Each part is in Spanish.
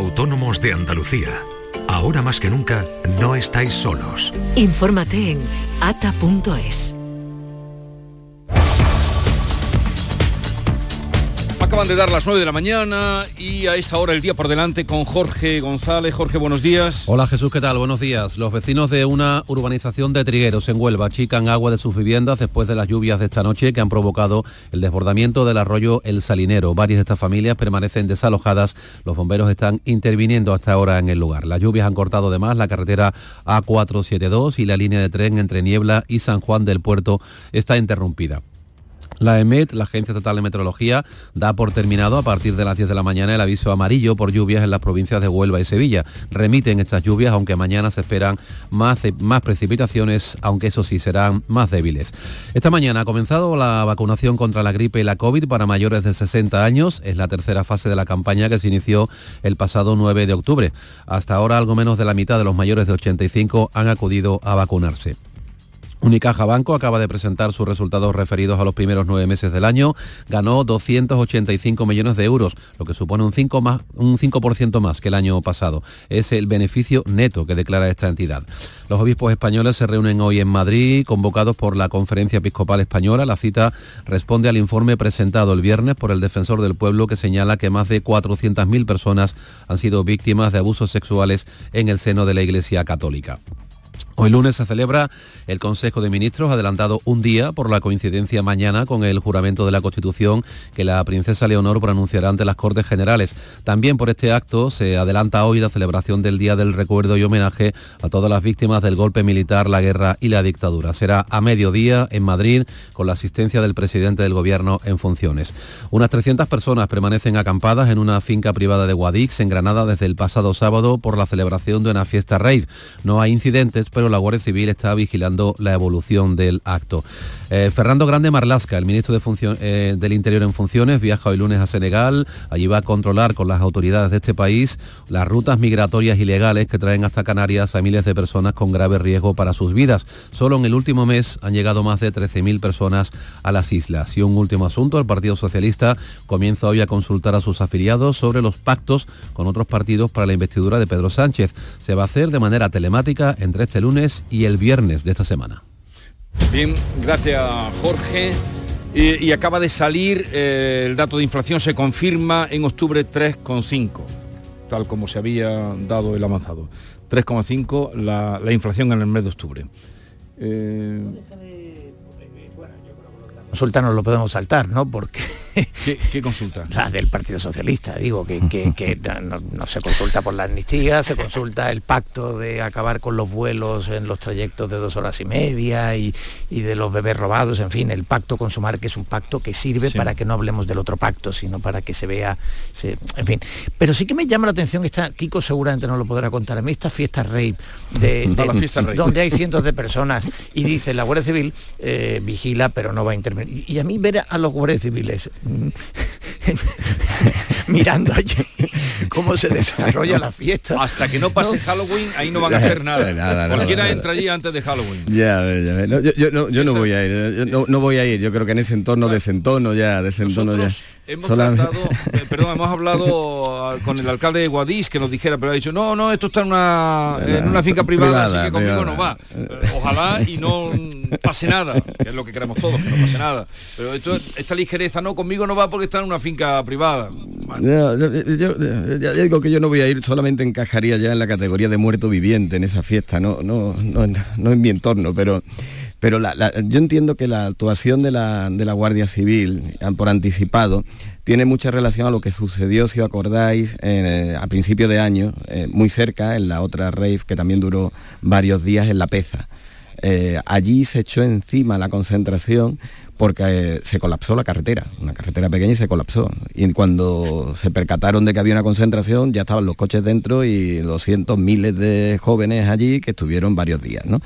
Autónomos de Andalucía. Ahora más que nunca, no estáis solos. Infórmate en ata.es. Acaban de dar las 9 de la mañana y a esta hora el día por delante con Jorge González. Jorge, buenos días. Hola Jesús, ¿qué tal? Buenos días. Los vecinos de una urbanización de Trigueros en Huelva achican agua de sus viviendas después de las lluvias de esta noche que han provocado el desbordamiento del arroyo El Salinero. Varias de estas familias permanecen desalojadas. Los bomberos están interviniendo hasta ahora en el lugar. Las lluvias han cortado además la carretera A472 y la línea de tren entre Niebla y San Juan del Puerto está interrumpida. La EMET, la Agencia Estatal de Meteorología, da por terminado a partir de las 10 de la mañana el aviso amarillo por lluvias en las provincias de Huelva y Sevilla. Remiten estas lluvias, aunque mañana se esperan más, más precipitaciones, aunque eso sí serán más débiles. Esta mañana ha comenzado la vacunación contra la gripe y la COVID para mayores de 60 años. Es la tercera fase de la campaña que se inició el pasado 9 de octubre. Hasta ahora algo menos de la mitad de los mayores de 85 han acudido a vacunarse. Unicaja Banco acaba de presentar sus resultados referidos a los primeros nueve meses del año. Ganó 285 millones de euros, lo que supone un 5%, más, un 5 más que el año pasado. Es el beneficio neto que declara esta entidad. Los obispos españoles se reúnen hoy en Madrid, convocados por la Conferencia Episcopal Española. La cita responde al informe presentado el viernes por el Defensor del Pueblo que señala que más de 400.000 personas han sido víctimas de abusos sexuales en el seno de la Iglesia Católica. Hoy lunes se celebra el Consejo de Ministros, adelantado un día por la coincidencia mañana con el juramento de la Constitución que la princesa Leonor pronunciará ante las Cortes Generales. También por este acto se adelanta hoy la celebración del Día del Recuerdo y Homenaje a todas las víctimas del golpe militar, la guerra y la dictadura. Será a mediodía en Madrid con la asistencia del presidente del Gobierno en funciones. Unas 300 personas permanecen acampadas en una finca privada de Guadix, en Granada, desde el pasado sábado por la celebración de una fiesta rave. No hay incidentes, pero la Guardia Civil está vigilando la evolución del acto. Eh, Fernando Grande Marlasca, el ministro de eh, del Interior en funciones, viaja hoy lunes a Senegal. Allí va a controlar con las autoridades de este país las rutas migratorias ilegales que traen hasta Canarias a miles de personas con grave riesgo para sus vidas. Solo en el último mes han llegado más de 13.000 personas a las islas. Y un último asunto, el Partido Socialista comienza hoy a consultar a sus afiliados sobre los pactos con otros partidos para la investidura de Pedro Sánchez. Se va a hacer de manera telemática entre este lunes y el viernes de esta semana. Bien, gracias Jorge. Y, acaba de salir eh, el dato de inflación, se confirma en octubre 3,5, tal como se había dado el avanzado. 3,5 la, la, inflación en el mes de octubre. Eh, lo podemos saltar, ¿no? Porque... ¿Qué, consulta? La del Partido Socialista, digo, que, no, se consulta por la amnistía, se consulta el pacto de acabar con los vuelos en los trayectos de dos horas y media y, de los bebés robados, en fin, el pacto con Sumar, que es un pacto que sirve para que no hablemos del otro pacto, sino para que se vea, en fin. Pero sí que me llama la atención, esta, Kiko seguramente no lo podrá contar, a mí esta fiesta rey, de, donde hay cientos de personas y dice la Guardia Civil eh, vigila pero no va a intervenir y a mí ver a los guardias civiles mirando allí cómo se desarrolla la fiesta. Hasta que no pase Halloween, ahí no van a hacer nada. nada Cualquiera entra allí antes de Halloween. Ya, yo, no, voy a ir, no, voy a ir. Yo creo que en ese entorno desentono ya, desentono ya. Hemos tratado, eh, perdón, hemos hablado con el alcalde de Guadix que nos dijera, pero ha dicho, no, no, esto está en una, en una finca privada, así que conmigo no va. Ojalá y no pase nada, que es lo que queremos todos, que no pase nada. Pero esto, esta ligereza, no, conmigo no va porque está en una finca privada. yo, ya digo que yo no voy a ir, solamente encajaría ya en la categoría de muerto viviente en esa fiesta, no, no, no, no en mi entorno, pero pero yo entiendo que la actuación de la, Guardia Civil por anticipado tiene mucha relación a lo que sucedió, si os acordáis, eh, a principio de año, eh, muy cerca, en la otra rave que también duró varios días en La Peza. Eh, allí se echó encima la concentración porque se colapsó la carretera, una carretera pequeña y se colapsó. Y cuando se percataron de que había una concentración, ya estaban los coches dentro y los cientos, miles de jóvenes allí que estuvieron varios días. ¿no?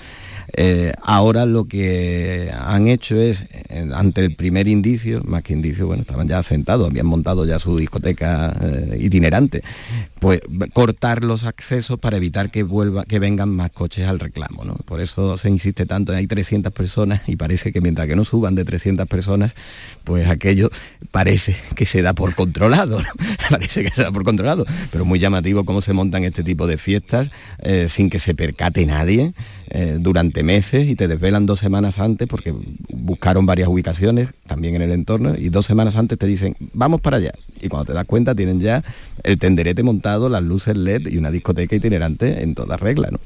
Eh, ahora lo que han hecho es, eh, ante el primer indicio, más que indicio, bueno, estaban ya sentados, habían montado ya su discoteca itinerante, pues cortar los accesos para evitar que vuelva, que vengan más coches al reclamo, ¿no? Por eso se insiste tanto, hay 300 personas y parece que mientras que no suban de 300 personas, pues aquello parece que se da por controlado, parece que se da por controlado, pero muy llamativo cómo se montan este tipo de fiestas eh, sin que se percate nadie eh, durante meses y te desvelan dos semanas antes porque buscaron varias ubicaciones también en el entorno y dos semanas antes te dicen vamos para allá y cuando te das cuenta tienen ya el tenderete montado, las luces LED y una discoteca itinerante en toda regla, ¿no?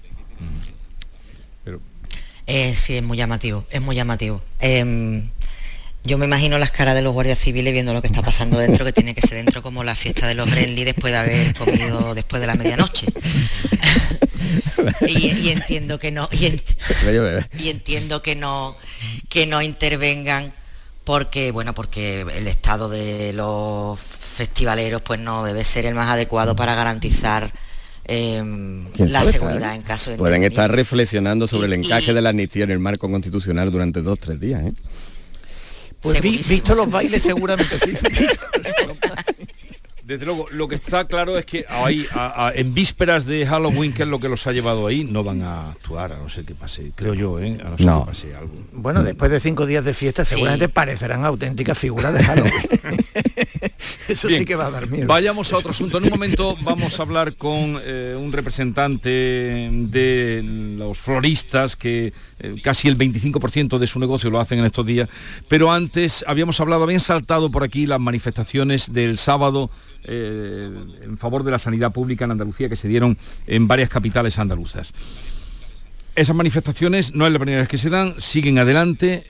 Eh, sí, es muy llamativo, es muy llamativo. Em, yo me imagino las caras de los guardias civiles viendo lo que está pasando dentro, que tiene que ser dentro como la fiesta de los Brenly después de haber comido después de la medianoche. y, entiendo que no, y, entiendo que no, que no intervengan porque, bueno, porque el estado de los festivaleros pues no debe ser el más adecuado para garantizar em, la seguridad en caso de pueden estar reflexionando sobre el encaje de la amnistía en el marco constitucional durante dos tres días ¿eh? Pues visto los bailes seguramente sí. Desde luego, lo que está claro es que ahí, en vísperas de Halloween, que es lo que los ha llevado ahí, no van a actuar, a no ser que pase, creo yo, ¿eh? a no ser que pase algo. Bueno, después de cinco días de fiesta, seguramente parecerán auténticas figuras de Halloween. Eso sí que va a dar miedo. Vayamos a otro asunto. En un momento vamos a hablar con eh, un representante de los floristas que eh, casi el 25% de su negocio lo hacen en estos días. Pero antes habíamos hablado, habían saltado por aquí las manifestaciones del sábado eh, en favor de la sanidad pública en Andalucía que se dieron en varias capitales andaluzas. Esas manifestaciones no es la primera vez que se dan, siguen adelante.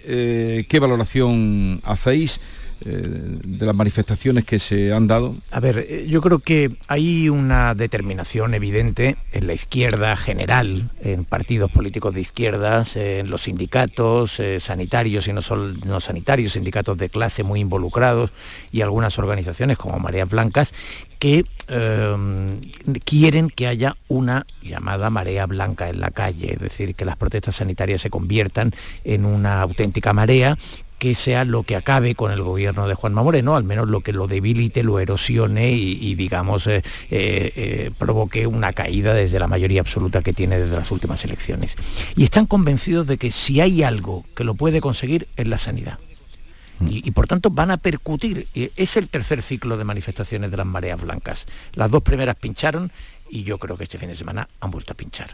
¿Qué valoración hacéis? Eh, de las manifestaciones que se han dado? A ver, eh, yo creo que hay una determinación evidente en la izquierda general, en partidos políticos de izquierdas, en los sindicatos eh, sanitarios y no solo no sanitarios, sindicatos de clase muy involucrados y algunas organizaciones como Mareas Blancas que quieren que haya una llamada marea blanca en la calle, es decir, que las protestas sanitarias se conviertan en una auténtica marea que sea lo que acabe con el gobierno de Juanma Moreno, al menos lo que lo debilite, lo erosione y, digamos, eh, eh, eh, provoque una caída desde la mayoría absoluta que tiene desde las últimas elecciones. Y están convencidos de que si hay algo que lo puede conseguir es la sanidad. Y, y, por tanto van a percutir. Es el tercer ciclo de manifestaciones de las mareas blancas. Las dos primeras pincharon y yo creo que este fin de semana han vuelto a pinchar.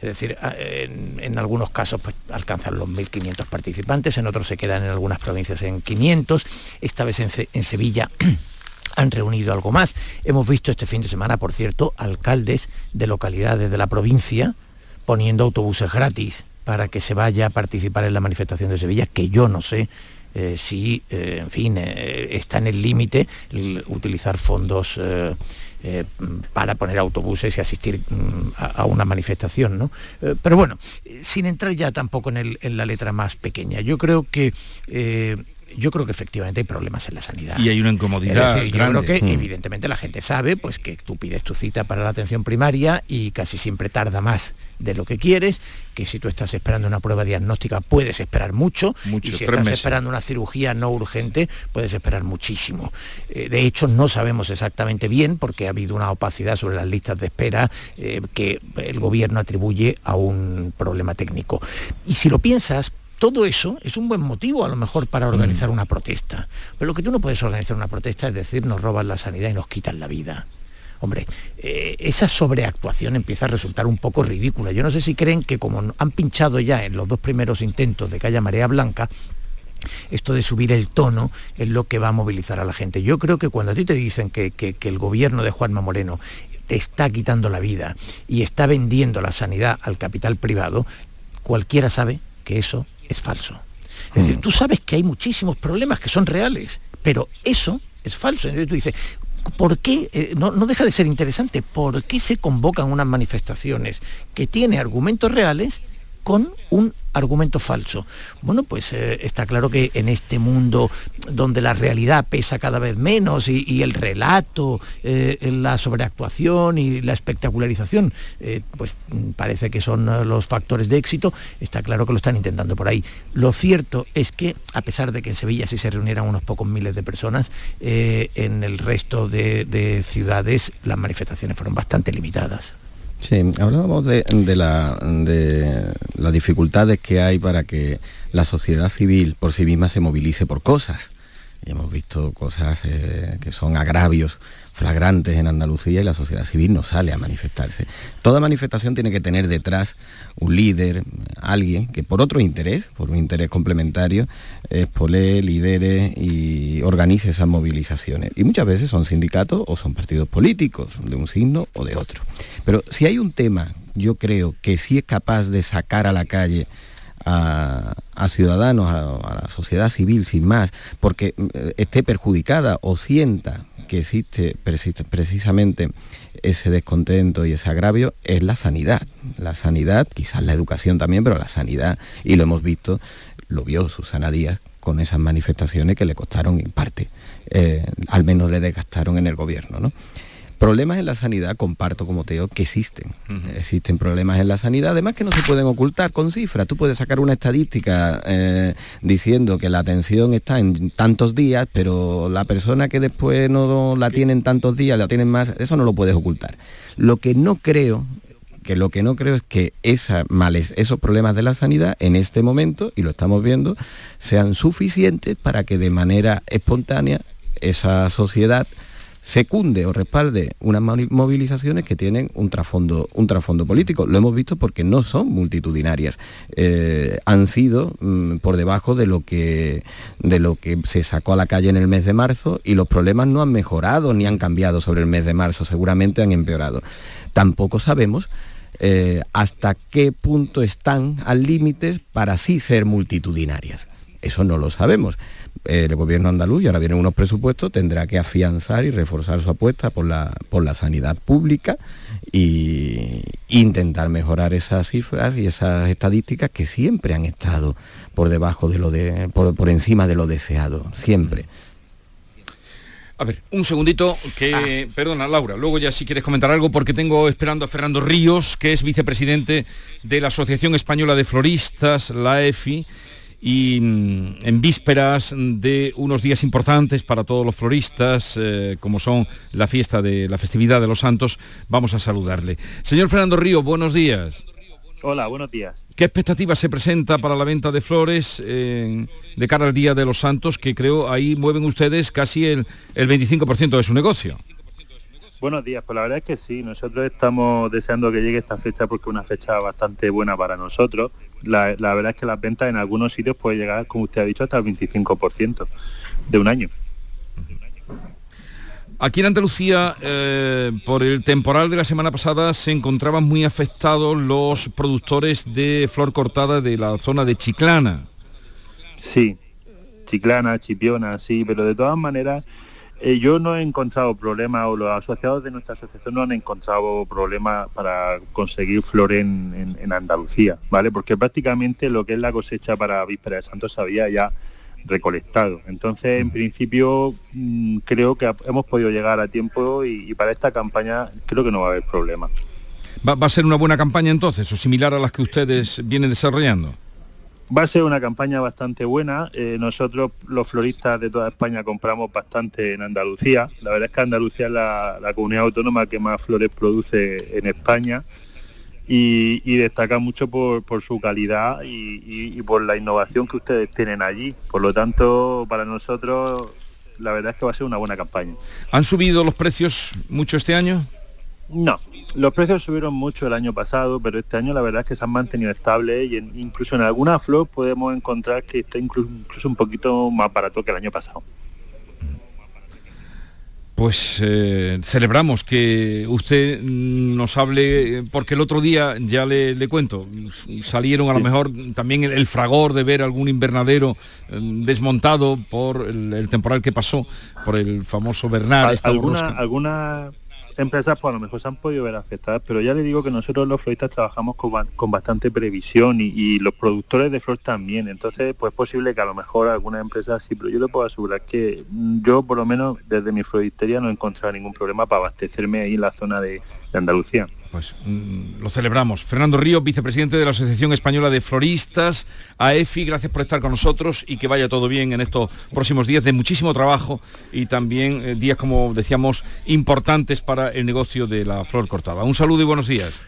Es decir, en, algunos casos pues, alcanzan los 1.500 participantes, en otros se quedan en algunas provincias en 500, esta vez en, Sevilla han reunido algo más. Hemos visto este fin de semana, por cierto, alcaldes de localidades de la provincia poniendo autobuses gratis para que se vaya a participar en la manifestación de Sevilla, que yo no sé eh, si, eh, en fin, eh, está en el límite utilizar fondos eh, para poner autobuses y asistir mm, a, una manifestación. ¿no? Eh, pero bueno, sin entrar ya tampoco en, la letra más pequeña, yo creo que eh, yo creo que efectivamente hay problemas en la sanidad. Y hay una incomodidad. yo creo que mm. evidentemente la gente sabe pues que tú pides tu cita para la atención primaria y casi siempre tarda más de lo que quieres, que si tú estás esperando una prueba diagnóstica puedes esperar mucho, y si estás esperando una cirugía no urgente puedes esperar muchísimo. Eh, de hecho no sabemos exactamente bien porque ha habido una opacidad sobre las listas de espera eh, que el gobierno atribuye a un problema técnico. Y si lo piensas, todo eso es un buen motivo a lo mejor para organizar mm. una protesta. Pero lo que tú no puedes organizar una protesta es decir, nos roban la sanidad y nos quitan la vida. Hombre, eh, esa sobreactuación empieza a resultar un poco ridícula. Yo no sé si creen que como han pinchado ya en los dos primeros intentos de que haya marea blanca, esto de subir el tono es lo que va a movilizar a la gente. Yo creo que cuando a ti te dicen que, que el gobierno de Juanma Moreno te está quitando la vida y está vendiendo la sanidad al capital privado, cualquiera sabe que eso es falso. Es decir, mm. tú sabes que hay muchísimos problemas que son reales, pero eso es falso. Entonces tú dices, ¿por qué, eh, no, no, deja de ser interesante, por qué se convocan unas manifestaciones que tienen argumentos reales con un argumento falso. Bueno, pues eh, está claro que en este mundo donde la realidad pesa cada vez menos y, el relato, eh, la sobreactuación y la espectacularización, eh, pues parece que son los factores de éxito, está claro que lo están intentando por ahí. Lo cierto es que, a pesar de que en Sevilla sí se reunieran unos pocos miles de personas, en el resto de ciudades las manifestaciones fueron bastante limitadas. Sí, hablábamos de, la, de las dificultades que hay para que la sociedad civil por sí misma se movilice por cosas. Y hemos visto cosas eh, que son agravios flagrantes en Andalucía y la sociedad civil no sale a manifestarse. Toda manifestación tiene que tener detrás un líder, alguien que por otro interés, por un interés complementario, expole, lidere y organice esas movilizaciones. Y muchas veces son sindicatos o son partidos políticos, de un signo o de otro. Pero si hay un tema, yo creo, que sí es capaz de sacar a la calle a, ciudadanos, a, la sociedad civil sin más, porque eh, esté perjudicada o sienta que existe precisamente ese descontento y ese agravio es la sanidad. La sanidad, quizás la educación también, pero la sanidad, y lo hemos visto, lo vio Susana Díaz con esas manifestaciones que le costaron en parte, eh, al menos le desgastaron en el gobierno. ¿no? Problemas en la sanidad, comparto como te digo, que existen. Existen problemas en la sanidad, además que no se pueden ocultar con cifras. Tú puedes sacar una estadística eh, diciendo que la atención está en tantos días, pero la persona que después no la tiene en tantos días, la tienen más, eso no lo puedes ocultar. Lo que no creo que lo que no creo es que esa males, esos problemas de la sanidad en este momento, y lo estamos viendo, sean suficientes para que de manera espontánea esa sociedad secunde o respalde unas movilizaciones que tienen un trasfondo, un trasfondo político. Lo hemos visto porque no son multitudinarias. Eh, han sido mm, por debajo de lo, que, de lo que se sacó a la calle en el mes de marzo y los problemas no han mejorado ni han cambiado sobre el mes de marzo, seguramente han empeorado. Tampoco sabemos eh, hasta qué punto están al límite para sí ser multitudinarias. Eso no lo sabemos el gobierno andaluz, y ahora vienen unos presupuestos, tendrá que afianzar y reforzar su apuesta por la, por la sanidad pública e intentar mejorar esas cifras y esas estadísticas que siempre han estado por debajo de lo de, por, encima de lo deseado, siempre. A ver, un segundito que, ah. perdona Laura, luego ya si quieres comentar algo porque tengo esperando a Fernando Ríos, que es vicepresidente de la Asociación Española de Floristas, la EFI y mm, en vísperas de unos días importantes para todos los floristas, eh, como son la fiesta de la festividad de los santos, vamos a saludarle. Señor Fernando Río, buenos días. Hola, buenos días. ¿Qué expectativa se presenta para la venta de flores de cara al Día de los Santos, que creo ahí mueven ustedes casi el, el 25% de su negocio? Buenos días, pues la verdad es que sí, nosotros estamos deseando que llegue esta fecha porque es una fecha bastante buena para nosotros la, verdad es que las ventas en algunos sitios puede llegar, como usted ha dicho, hasta el 25% de un año. Aquí en Andalucía, eh, por el temporal de la semana pasada, se encontraban muy afectados los productores de flor cortada de la zona de Chiclana. Sí, Chiclana, Chipiona, sí, pero de todas maneras eh, yo no he encontrado problemas, o los asociados de nuestra asociación no han encontrado problemas para conseguir flor en, Andalucía, ¿vale? Porque prácticamente lo que es la cosecha para Víspera de Santos se había ya recolectado. Entonces, en principio, mm, creo que hemos podido llegar a tiempo y, para esta campaña creo que no va a haber problema. ¿Va, ¿Va a ser una buena campaña entonces, o similar a las que ustedes vienen desarrollando? Va a ser una campaña bastante buena. Eh, nosotros los floristas de toda España compramos bastante en Andalucía. La verdad es que Andalucía es la, comunidad autónoma que más flores produce en España y, destaca mucho por, su calidad y, por la innovación que ustedes tienen allí. Por lo tanto, para nosotros la verdad es que va a ser una buena campaña. ¿Han subido los precios mucho este año? No, los precios subieron mucho el año pasado, pero este año la verdad es que se han mantenido estables y incluso en alguna flor podemos encontrar que está incluso, un poquito más barato que el año pasado. Pues eh, celebramos que usted nos hable, porque el otro día, ya le, cuento, salieron a lo mejor también el, fragor de ver algún invernadero eh, desmontado por el, temporal que pasó, por el famoso Bernal. ¿Alguna, alguna empresas pues a lo mejor se han podido ver afectadas, pero ya le digo que nosotros los floristas trabajamos con, bastante previsión y, los productores de flor también, entonces pues es posible que a lo mejor algunas empresas sí, pero yo le puedo asegurar que yo por lo menos desde mi floristería no he encontrado ningún problema para abastecerme ahí en la zona de Andalucía. Pues mm, lo celebramos. Fernando Río, vicepresidente de la Asociación Española de Floristas, AEFI, gracias por estar con nosotros y que vaya todo bien en estos próximos días de muchísimo trabajo y también eh, días, como decíamos, importantes para el negocio de la flor cortada. Un saludo y buenos días.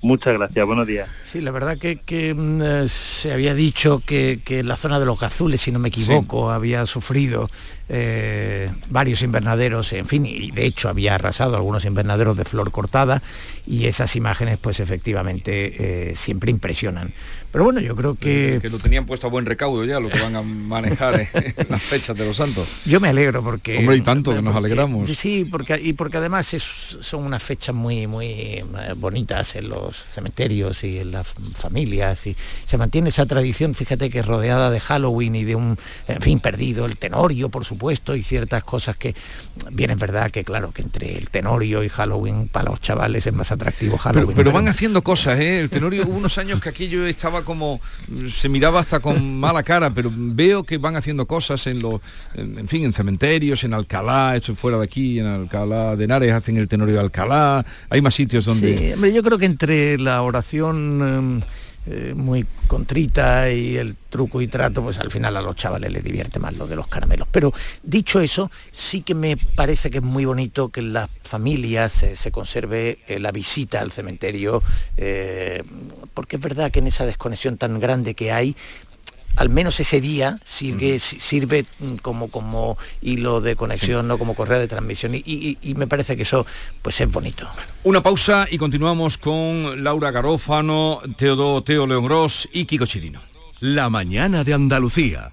Muchas gracias, buenos días. Sí, la verdad que, mm, eh, se había dicho que, la zona de los Azules, si no me equivoco, había sufrido eh, varios invernaderos, en fin, y de hecho había arrasado algunos invernaderos de flor cortada y esas imágenes pues efectivamente eh, siempre impresionan. Pero bueno, yo creo que... Que lo tenían puesto a buen recaudo ya, lo que van a manejar en las fechas de los santos. Yo me alegro porque... Hombre, y tanto que nos alegramos. Sí, porque, y porque además son unas fechas muy, muy eh, bonitas en los cementerios y en las familias y se mantiene esa tradición, fíjate que rodeada de Halloween y de un, en fin, perdido el tenorio, por supuesto, y ciertas cosas que, bien es verdad que claro, que entre el tenorio y Halloween para los chavales es más atractivo Halloween. Pero, van haciendo cosas, ¿eh? El tenorio hubo unos años que aquello estaba como, se miraba hasta con mala cara, pero veo que van haciendo cosas en los, en, fin, en cementerios, en Alcalá, esto fuera de aquí, en Alcalá de Henares hacen el tenorio de Alcalá, hay más sitios donde... Sí, yo creo que entre la oración... Em, eh, muy contrita y el truco y trato, pues al final a los chavales les divierte más lo de los caramelos. Pero dicho eso, sí que me parece que es muy bonito que en las familias se, conserve eh, la visita al cementerio, eh, porque es verdad que en esa desconexión tan grande que hay, al menos ese día sirve, sirve como, como hilo de conexión, no como correo de transmisión. Y, me parece que eso pues es bonito. Una pausa y continuamos con Laura Garófano, Teodo, Teo León Gross y Kiko Chirino. La mañana de Andalucía.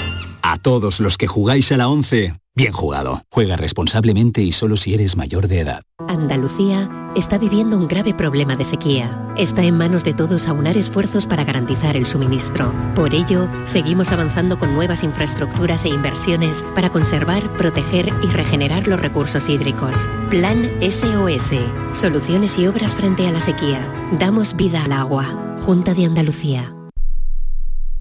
A todos los que jugáis a la 11, bien jugado. Juega responsablemente y solo si eres mayor de edad. Andalucía está viviendo un grave problema de sequía. Está en manos de todos aunar esfuerzos para garantizar el suministro. Por ello, seguimos avanzando con nuevas infraestructuras e inversiones para conservar, proteger y regenerar los recursos hídricos. Plan SOS. Soluciones y obras frente a la sequía. Damos vida al agua. Junta de Andalucía.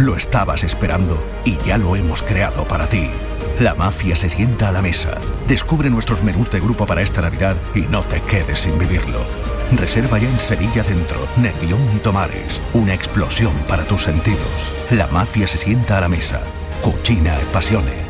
lo estabas esperando y ya lo hemos creado para ti. La mafia se sienta a la mesa. Descubre nuestros menús de grupo para esta Navidad y no te quedes sin vivirlo. Reserva ya en Sevilla Centro, Nervión y Tomares. Una explosión para tus sentidos. La mafia se sienta a la mesa. Cucina e pasione.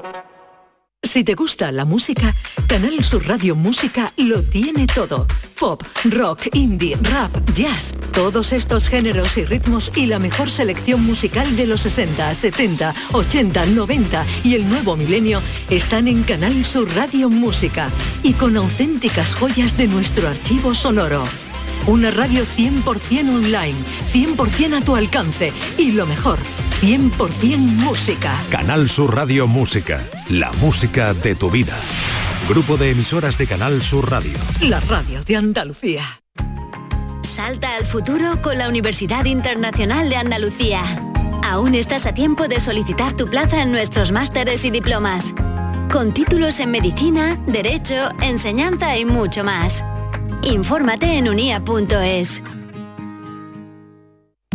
Si te gusta la música, Canal Sur Radio Música lo tiene todo. Pop, rock, indie, rap, jazz, todos estos géneros y ritmos y la mejor selección musical de los 60, 70, 80, 90 y el nuevo milenio están en Canal Sur Radio Música y con auténticas joyas de nuestro archivo sonoro. Una radio 100% online, 100% a tu alcance y lo mejor, 100% música. Canal Sur Radio Música, la música de tu vida. Grupo de emisoras de Canal Sur Radio. La radio de Andalucía. Salta al futuro con la Universidad Internacional de Andalucía. Aún estás a tiempo de solicitar tu plaza en nuestros másteres y diplomas. Con títulos en medicina, derecho, enseñanza y mucho más. Infórmate en unia.es.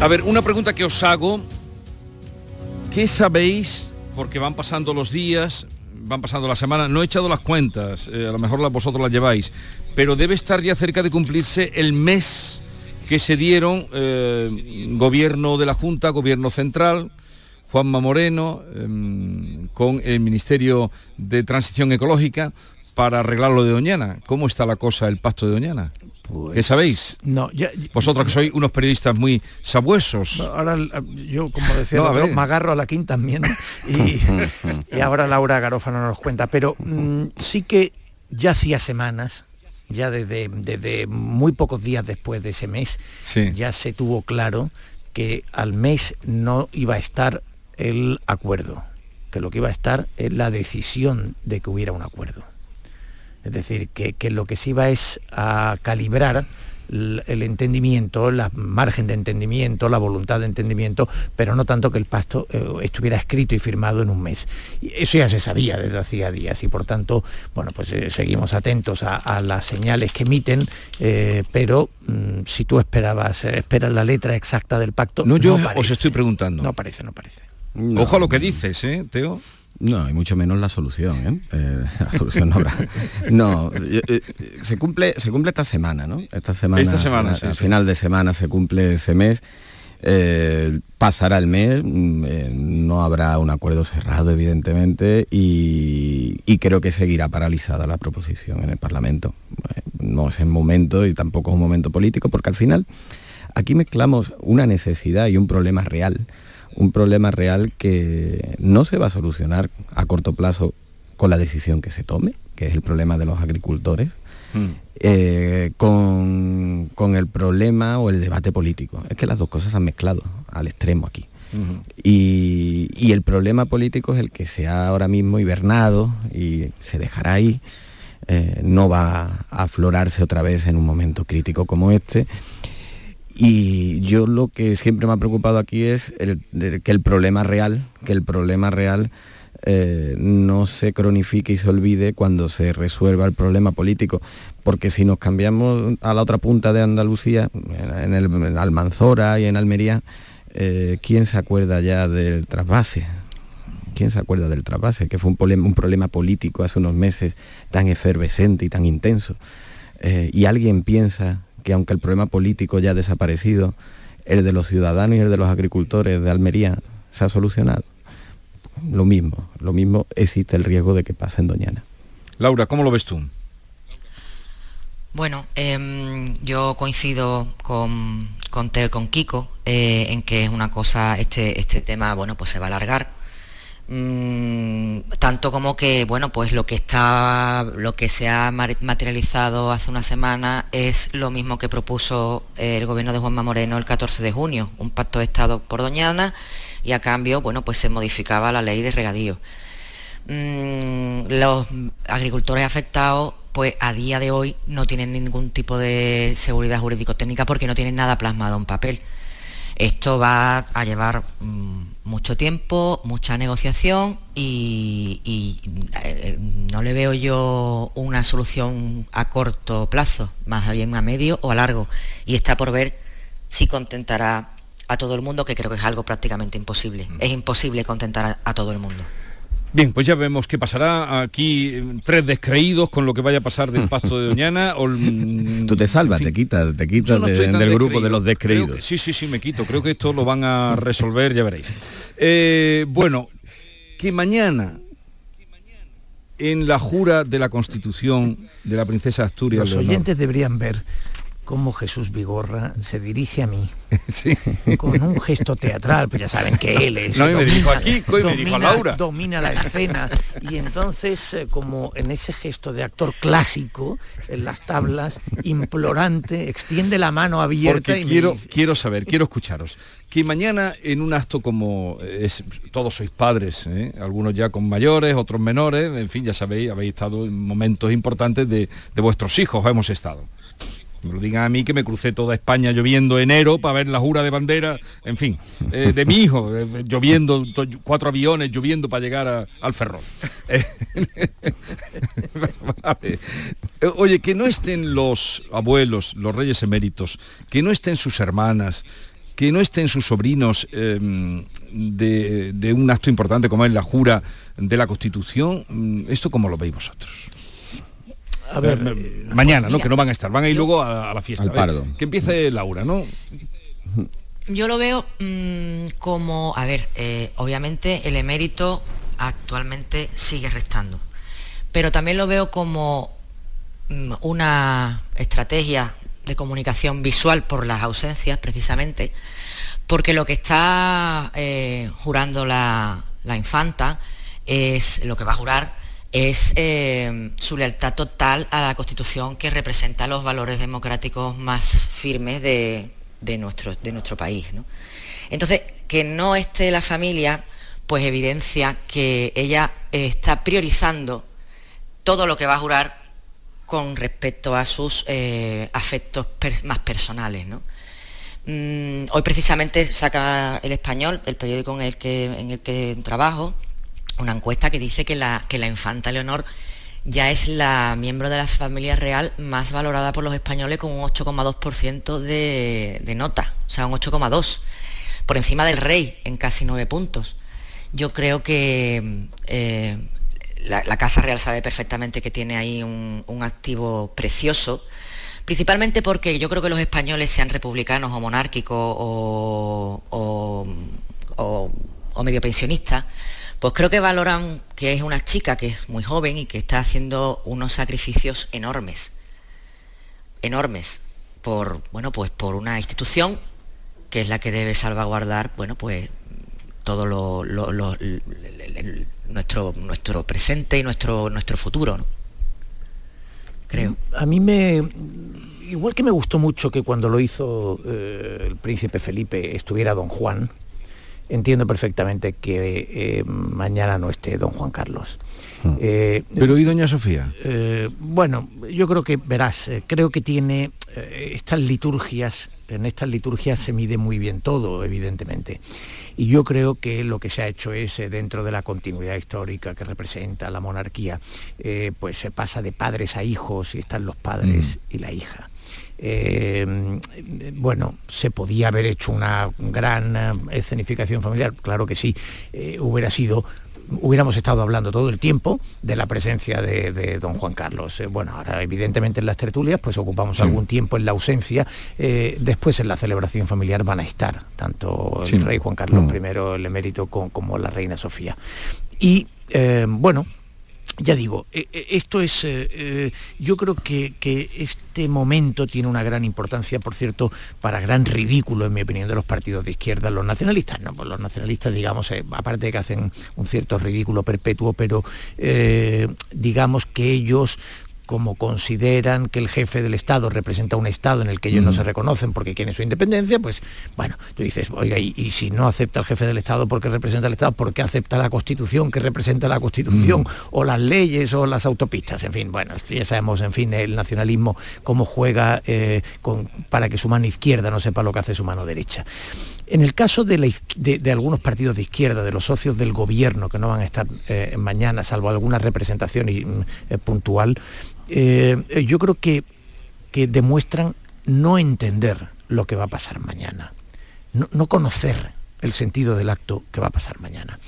A ver, una pregunta que os hago. ¿Qué sabéis? Porque van pasando los días, van pasando las semanas, no he echado las cuentas, eh, a lo mejor vosotros las lleváis, pero debe estar ya cerca de cumplirse el mes que se dieron eh, gobierno de la Junta, gobierno central, Juanma Moreno, em, con el Ministerio de Transición Ecológica, para arreglar lo de Doñana. ¿Cómo está la cosa, el pacto de Doñana? ¿Qué pues, sabéis? No, Vosotros que sois unos periodistas muy sabuesos. ahora yo, como decía, me agarro a la quinta enmienda y, y ahora Laura Garófano nos cuenta. Pero mm, sí que ya hacía semanas, ya desde, desde, muy pocos días después de ese mes, ya se tuvo claro que al mes no iba a estar el acuerdo, que lo que iba a estar es la decisión de que hubiera un acuerdo. Es decir, que, lo que se iba es a calibrar el entendimiento, la margen de entendimiento, la voluntad de entendimiento, pero no tanto que el pacto eh, estuviera escrito y firmado en un mes. eso ya se sabía desde hacía días y por tanto, bueno, pues eh, seguimos atentos a, las señales que emiten, eh, pero mm, si tú esperabas, esperas la letra exacta del pacto. No, yo os estoy preguntando. No parece, no parece. Ojo a lo que dices, ¿eh, Teo? No, y mucho menos la solución. ¿eh? eh la solución no habrá. No, eh, se cumple, se cumple esta semana, ¿no? Esta semana, esta semana a, final de semana se cumple ese mes. Eh, pasará el mes, mm, no habrá un acuerdo cerrado, evidentemente, y, y, creo que seguirá paralizada la proposición en el Parlamento. no es el momento y tampoco es un momento político, porque al final aquí mezclamos una necesidad y un problema real un problema real que no se va a solucionar a corto plazo con la decisión que se tome, que es el problema de los agricultores, mm. eh, con, el problema o el debate político. Es que las dos cosas se han mezclado al extremo aquí. y, el problema político es el que se ha ahora mismo hibernado y se dejará ahí. Eh, no va a aflorarse otra vez en un momento crítico como este y yo lo que siempre me ha preocupado aquí es que el problema real, que el problema real eh, no se cronifique y se olvide cuando se resuelva el problema político. Porque si nos cambiamos a la otra punta de Andalucía, en, el, Almanzora y en Almería, eh, ¿quién se acuerda ya del trasvase? ¿Quién se acuerda del trasvase? Que fue un problema, un problema político hace unos meses tan efervescente y tan intenso. Eh, y alguien piensa que aunque el problema político ya ha desaparecido, el de los ciudadanos y el de los agricultores de Almería se ha solucionado. Lo mismo, lo mismo existe el riesgo de que pase en Doñana. Laura, ¿cómo lo ves tú? Bueno, em, yo coincido con, con Teo con Kiko eh, en que es una cosa, este, este tema, bueno, pues se va a alargar Mm, tanto como que bueno pues lo que está lo que se ha materializado hace una semana es lo mismo que propuso el gobierno de Juanma Moreno el 14 de junio un pacto de estado por Doñana y a cambio bueno pues se modificaba la ley de regadío. Mm, los agricultores afectados pues a día de hoy no tienen ningún tipo de seguridad jurídico-técnica porque no tienen nada plasmado en papel. Esto va a llevar mm, mucho tiempo, mucha negociación y, eh, no le veo yo una solución a corto plazo, más bien a medio o a largo. Y está por ver si contentará a todo el mundo, que creo que es algo prácticamente imposible. Mm. Es imposible contentar a, todo el mundo. Bien, pues ya vemos qué pasará aquí tres descreídos con lo que vaya a pasar del pasto de Doñana. Tú te salvas, te quitas, te quitas del grupo de los descreídos. sí, sí, sí, me quito. Creo que esto lo van a resolver, ya veréis. Eh, bueno, que mañana en la jura de la Constitución de la princesa Asturias. Los oyentes deberían ver cómo Jesús Vigorra se dirige a mí con un gesto teatral, pues ya saben que él es. No, domina, me me Laura. Domina la escena y entonces, eh, como en ese gesto de actor clásico, en las tablas, implorante, extiende la mano abierta y quiero, quiero saber, quiero escucharos. Que mañana en un acto como es, todos sois padres, ¿eh? algunos ya con mayores, otros menores, en fin, ya sabéis, habéis estado en momentos importantes de, de vuestros hijos, hemos estado me lo digan a mí que me crucé toda España lloviendo enero para ver la jura de bandera, en fin, eh, de mi hijo, eh, lloviendo, cuatro aviones lloviendo para llegar al ferrol. Oye, que no estén los abuelos, los reyes eméritos, que no estén sus hermanas, que no estén sus sobrinos em, de, de un acto importante como es la jura de la Constitución, mm, ¿esto cómo lo veis vosotros? A ver, eh, mañana, ¿no? que no van a estar, van a ir luego a, la fiesta. que empiece Laura, ¿no? Yo lo veo mm, como, a ver, eh, obviamente el emérito actualmente sigue restando, pero también lo veo como mm, una estrategia de comunicación visual por las ausencias, precisamente, porque lo que está eh, jurando la, la infanta es lo que va a jurar es eh, su lealtad total a la Constitución que representa los valores democráticos más firmes de, nuestro, de nuestro país. Entonces, que no esté la familia, pues evidencia que ella está priorizando todo lo que va a jurar con respecto a sus eh, afectos más personales. Mm, hoy precisamente saca el español, el periódico en el que, en el que trabajo, una encuesta que dice que la, infanta Leonor ya es la miembro de la familia real más valorada por los españoles con un 8,2% de, nota, o sea, un 8,2%, por encima del rey en casi 9 puntos. Yo creo que eh, la, Casa Real sabe perfectamente que tiene ahí un, activo precioso, principalmente porque yo creo que los españoles, sean republicanos o monárquicos o medio pensionistas, pues creo que valoran que es una chica que es muy joven y que está haciendo unos sacrificios enormes, enormes, por, bueno, pues por una institución que es la que debe salvaguardar, bueno, pues todo lo, nuestro, nuestro presente y nuestro, nuestro futuro, Creo. A mí me, igual que me gustó mucho que cuando lo hizo eh, el príncipe Felipe estuviera don Juan, entiendo perfectamente que eh, mañana no esté don Juan Carlos. Hmm. Eh, Pero ¿y doña Sofía? Eh, bueno, yo creo que, verás, creo que tiene estas liturgias, en estas liturgias se mide muy bien todo, evidentemente. Y yo creo que lo que se ha hecho es, dentro de la continuidad histórica que representa la monarquía, pues se pasa de padres a hijos y están los padres hmm. y la hija. Eh, bueno, se podía haber hecho una gran eh, escenificación familiar, claro que sí, eh, hubiera sido hubiéramos estado hablando todo el tiempo de la presencia de, don Juan Carlos. bueno, ahora evidentemente en las tertulias pues ocupamos algún tiempo en la ausencia, después en la celebración familiar van a estar tanto el rey Juan Carlos mm. I, el emérito, como la reina Sofía. Y bueno, ya digo, eh, eh, esto es, eh, yo creo que, este momento tiene una gran importancia, por cierto, para gran ridículo, en mi opinión, de los partidos de izquierda, los nacionalistas, no, pues los nacionalistas, digamos, aparte de que hacen un cierto ridículo perpetuo, pero digamos que ellos como consideran que el jefe del Estado representa un Estado en el que ellos no se reconocen porque quieren su independencia, pues bueno, tú dices, oiga, y, si no acepta el jefe del Estado porque representa el Estado, ¿por qué acepta la Constitución que representa la Constitución o las leyes o las autopistas? En fin, bueno, ya sabemos, en fin, el nacionalismo cómo juega eh, para que su mano izquierda no sepa lo que hace su mano derecha. En el caso de, algunos partidos de izquierda, de los socios del gobierno que no van a estar eh, mañana, salvo alguna representación mm, eh, puntual, eh, yo creo que, que, demuestran no entender lo que va a pasar mañana, no, conocer el sentido del acto que va a pasar mañana.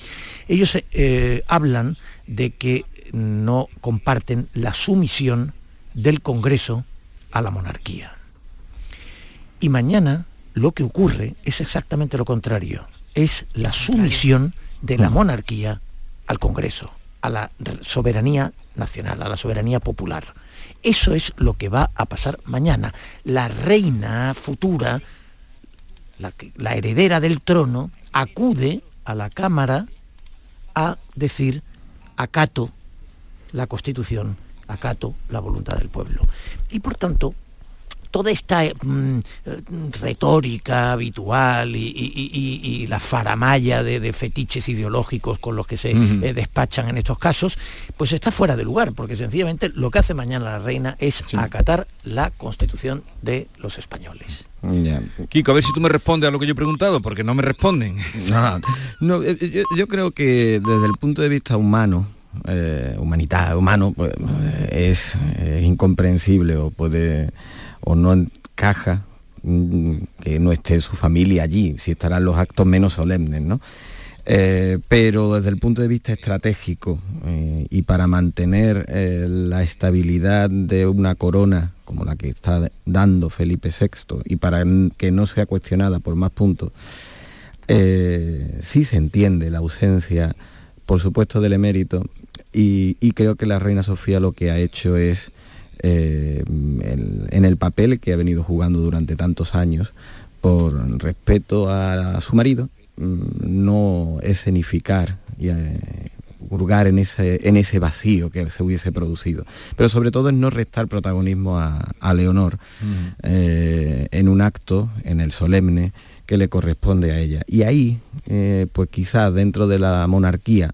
Ellos eh, hablan de que no comparten la sumisión del Congreso a la monarquía. Y mañana lo que ocurre es exactamente lo contrario, es la sumisión de la monarquía al Congreso, a la soberanía nacional, a la soberanía popular. Eso es lo que va a pasar mañana. La reina futura, la, la heredera del trono, acude a la Cámara a decir acato la Constitución, acato la voluntad del pueblo. Y por tanto, toda esta mm, retórica habitual y, la faramaya de, fetiches ideológicos con los que se eh, despachan en estos casos, pues está fuera de lugar, porque sencillamente lo que hace mañana la reina es acatar la constitución de los españoles. Kiko, a ver si tú me respondes a lo que yo he preguntado, porque no me responden. No, eh, yo, creo que desde el punto de vista humano, eh, humanidad, humano, pues, es incomprensible o puede o no encaja mm, que no esté su familia allí, si estarán los actos menos solemnes, ¿no? Eh, pero desde el punto de vista estratégico eh, y para mantener eh, la estabilidad de una corona como la que está dando Felipe VI y para que no sea cuestionada por más puntos, sí se entiende la ausencia, por supuesto, del emérito y creo que la reina Sofía lo que ha hecho es eh, en el papel que ha venido jugando durante tantos años por respeto a, su marido, mm, no escenificar y eh, hurgar en ese, en ese vacío que se hubiese producido. Pero sobre todo es no restar protagonismo a, Leonor eh, en un acto, en el solemne, que le corresponde a ella. Y ahí, pues quizás dentro de la monarquía,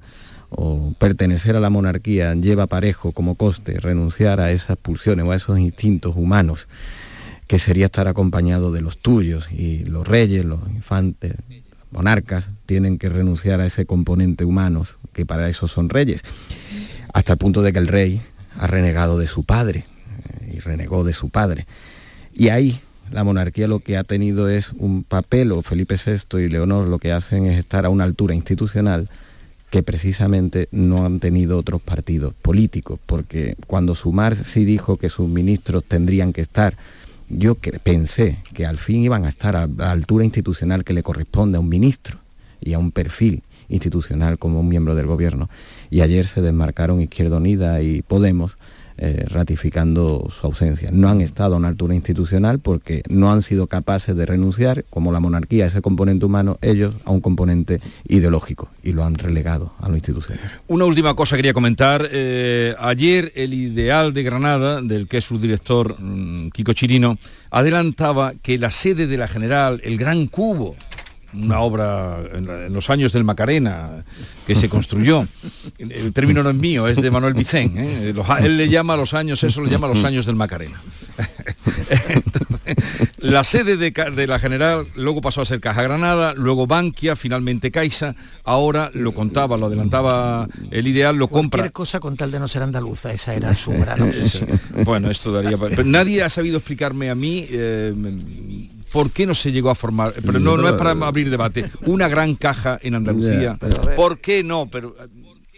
o pertenecer a la monarquía lleva parejo como coste renunciar a esas pulsiones o a esos instintos humanos, que sería estar acompañado de los tuyos y los reyes, los infantes, monarcas, tienen que renunciar a ese componente humano, que para eso son reyes, hasta el punto de que el rey ha renegado de su padre eh, y renegó de su padre. Y ahí la monarquía lo que ha tenido es un papel, o Felipe VI y Leonor lo que hacen es estar a una altura institucional que precisamente no han tenido otros partidos políticos, porque cuando Sumar sí dijo que sus ministros tendrían que estar, yo pensé que al fin iban a estar a la altura institucional que le corresponde a un ministro y a un perfil institucional como un miembro del gobierno. Y ayer se desmarcaron Izquierda Unida y Podemos eh, ratificando su ausencia. No han estado a una altura institucional porque no han sido capaces de renunciar, como la monarquía, ese componente humano, ellos a un componente ideológico y lo han relegado a lo institucional. Una última cosa quería comentar. Eh, ayer el Ideal de Granada, del que es su director mm, Kiko Chirino, adelantaba que la sede de la General, el Gran Cubo, una obra en, los años del Macarena que se construyó. El término no es mío, es de Manuel Vicén. ¿eh? él le llama a los años, eso le llama los años del Macarena. la sede de, la General luego pasó a ser Caja Granada, luego Bankia, finalmente Caixa, ahora lo contaba, lo adelantaba el ideal, lo compra. Cualquier cosa con tal de no ser andaluza, esa era su gran obsesión. bueno, esto daría... Pero nadie ha sabido explicarme a mí... Eh, ¿Por qué no se llegó a formar? Pero no, no es para abrir debate. Una gran caja en Andalucía. ¿Por qué no? Pero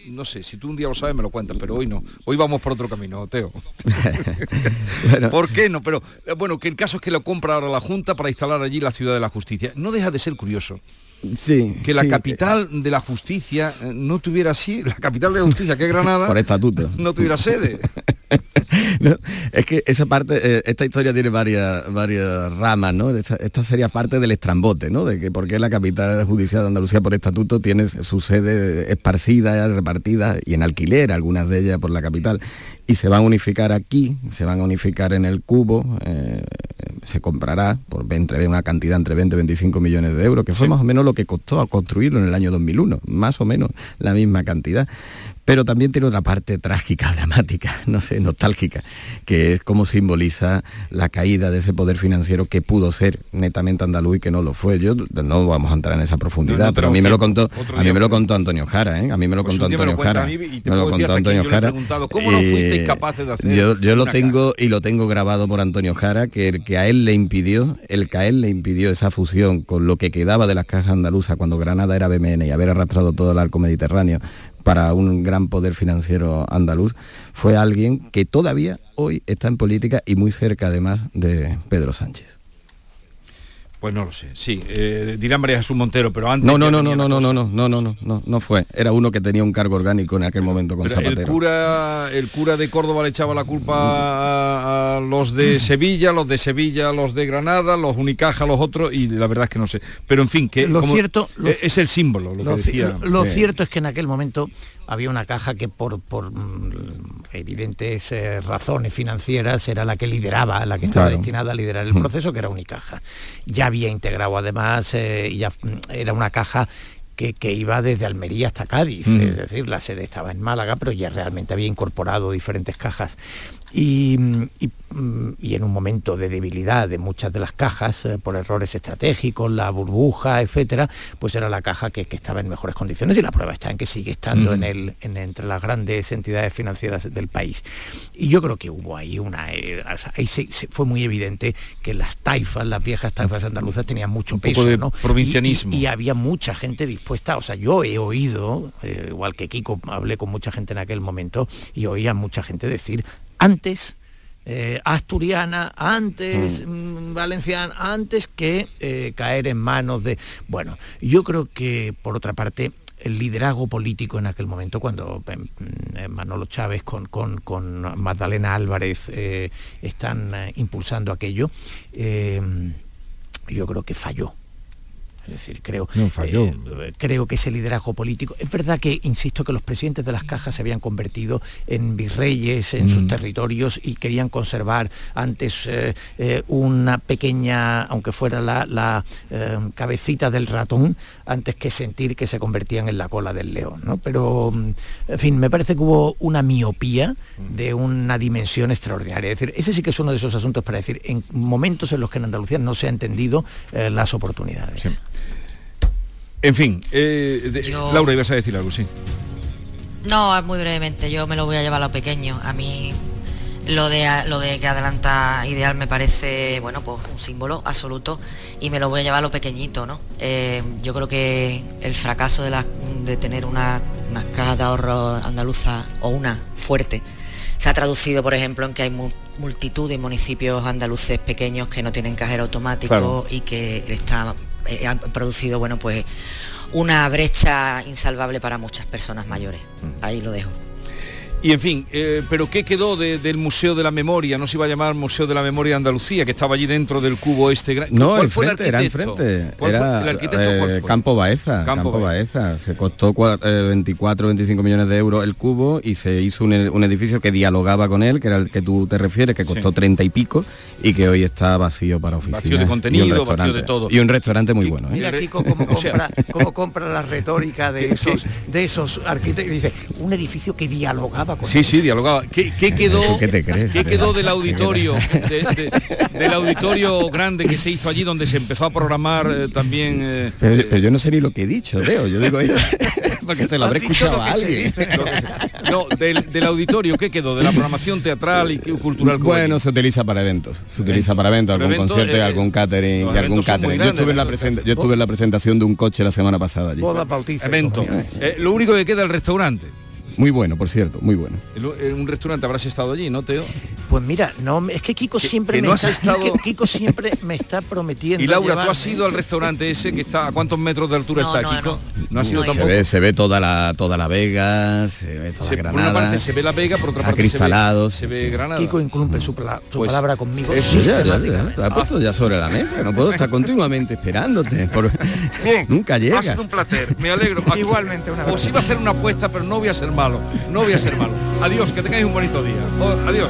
no sé, si tú un día lo sabes me lo cuentas, pero hoy no. Hoy vamos por otro camino, Teo. ¿Por qué no? Pero bueno, que el caso es que lo compra ahora la Junta para instalar allí la ciudad de la justicia. No deja de ser curioso. Sí, que la capital de la justicia eh, no tuviera así, la capital de la justicia, que es Granada, por estatuto, no tuviera sede. es que esa parte, eh, esta historia tiene varias, varias ramas, ¿no? Esta, sería parte del estrambote, ¿no? De que porque la capital judicial de Andalucía por estatuto tiene su sede esparcida, repartida y en alquiler, algunas de ellas por la capital y se van a unificar aquí, se van a unificar en el cubo, eh, se comprará por entre una cantidad entre 20 y 25 millones de euros, que fue más o menos lo que costó construirlo en el año 2001, más o menos la misma cantidad pero también tiene otra parte trágica, dramática, no sé, nostálgica, que es cómo simboliza la caída de ese poder financiero que pudo ser netamente andaluz y que no lo fue. Yo no vamos a entrar en esa profundidad, pero a mí me lo contó, a mí me lo contó Antonio Jara, ¿eh? a mí me lo pues contó Antonio Jara. Me lo contó Antonio Jara. ¿Cómo no fuisteis capaces de hacer? Yo, yo lo tengo y lo tengo grabado por Antonio Jara, que el que a él le impidió, el que a él le impidió esa fusión con lo que quedaba de las cajas andaluzas cuando Granada era BMN y haber arrastrado todo el arco mediterráneo para un gran poder financiero andaluz, fue alguien que todavía hoy está en política y muy cerca además de Pedro Sánchez. Pues no lo sé, sí, eh, dirán María Jesús Montero, pero antes... No, no, no, no, no, no, no, no, no, no, no, no fue. Era uno que tenía un cargo orgánico en aquel momento con Zapatero. El cura, el cura de Córdoba le echaba la culpa a, los de Sevilla, los de Sevilla, los de Granada, los Unicaja, los otros, y la verdad es que no sé. Pero en fin, que lo cierto, es el símbolo, lo, que decía. Lo, cierto es que en aquel momento había una caja que por, por mm, evidentes eh, razones financieras era la que lideraba, la que estaba destinada a liderar el hmm. proceso, que era Unicaja. Ya había integrado además, eh, ya mm, era una caja que, iba desde Almería hasta Cádiz, hmm. es decir, la sede estaba en Málaga, pero ya realmente había incorporado diferentes cajas. Y, en un momento de debilidad de muchas de las cajas eh, por errores estratégicos, la burbuja, etcétera, pues era la caja que, estaba en mejores condiciones y la prueba está en que sigue estando en el, entre las grandes entidades financieras del país. Y yo creo que hubo ahí una... Eh, ahí fue muy evidente que las taifas, las viejas taifas andaluzas tenían mucho peso, de provincianismo. Y, había mucha gente dispuesta, o sea, yo he oído, eh, igual que Kiko, hablé con mucha gente en aquel momento y oía mucha gente decir antes eh, asturiana, antes mm. Mm, valenciana, antes que eh, caer en manos de... Bueno, yo creo que por otra parte el liderazgo político en aquel momento, cuando eh, Manolo Chávez con, con Magdalena Álvarez están impulsando aquello, yo creo que falló. Es decir, creo, eh, creo que ese liderazgo político. Es verdad que, insisto, que los presidentes de las cajas se habían convertido en virreyes en sus mm. territorios y querían conservar antes eh, eh, una pequeña, aunque fuera la, cabecita del ratón, antes que sentir que se convertían en la cola del león. ¿no? Pero, mm, en fin, me parece que hubo una miopía de una dimensión extraordinaria. Es decir, ese sí que es uno de esos asuntos para decir, en momentos en los que en Andalucía no se ha entendido las oportunidades. En fin, eh, Laura, ibas a decir algo, sí. No, muy brevemente, yo me lo voy a llevar a lo pequeño. A mí lo de, lo de que adelanta ideal me parece, bueno, pues un símbolo absoluto y me lo voy a llevar a lo pequeñito, ¿no? Eh, yo creo que el fracaso de, la, de tener una, una caja de ahorro andaluza o una fuerte se ha traducido, por ejemplo, en que hay multitud de municipios andaluces pequeños que no tienen cajero automático y que está eh, han producido, bueno, pues una brecha insalvable para muchas personas mayores. Ahí lo dejo. Y en fin, eh, pero ¿qué quedó del Museo de la Memoria? No se iba a llamar Museo de la Memoria de Andalucía, que estaba allí dentro del cubo este gran. No, ¿Cuál fue el arquitecto? Era enfrente. era, el arquitecto eh, Campo Baeza. Campo, Baeza. Se costó 24, 25 millones de euros el cubo y se hizo un, edificio que dialogaba con él, que era el que tú te refieres, que costó 30 y pico y que hoy está vacío para oficinas. Vacío de contenido, vacío de todo. Y un restaurante muy bueno. ¿eh? Mira Kiko cómo compra, cómo compra la retórica de esos, de esos arquitectos. Dice, un edificio que dialogaba con Sí, sí, dialogaba ¿Qué, quedó, ¿Qué, quedó del auditorio, del auditorio grande que se hizo allí donde se empezó a programar eh, también? Eh, pero, yo no sé ni lo que he dicho, Leo. Yo digo porque se lo habré escuchado a alguien. No, del, auditorio, ¿qué quedó? De la programación teatral y cultural. Bueno, se utiliza para eventos. Se utiliza para eventos, algún concierto, y eh, algún catering, algún catering. Yo estuve, en la yo estuve en la presentación de un coche la semana pasada allí. Boda Evento. lo único que queda es el restaurante. Muy bueno, por cierto, muy bueno. En un restaurante habrás estado allí, ¿no, Teo? Pues mira, no, es que Kiko siempre me está, estado... Kiko siempre me está prometiendo. Y Laura, ¿tú has ido al restaurante ese que está a cuántos metros de altura está, Kiko? No, ha sido tampoco. Se ve, se ve, toda la toda la Vega, se ve toda Granada. Por una parte se ve la Vega, por otra parte se ve, se ve Granada. Kiko incumple su, pues palabra conmigo. Eso ya, ya, ya, ha puesto ya sobre la mesa. No puedo estar continuamente esperándote. Por... Nunca llega. Ha sido un placer. Me alegro. Igualmente una. Os iba a hacer una apuesta, pero no voy a ser malo. No voy a ser Adiós, que tengáis un bonito día. Oh, adiós.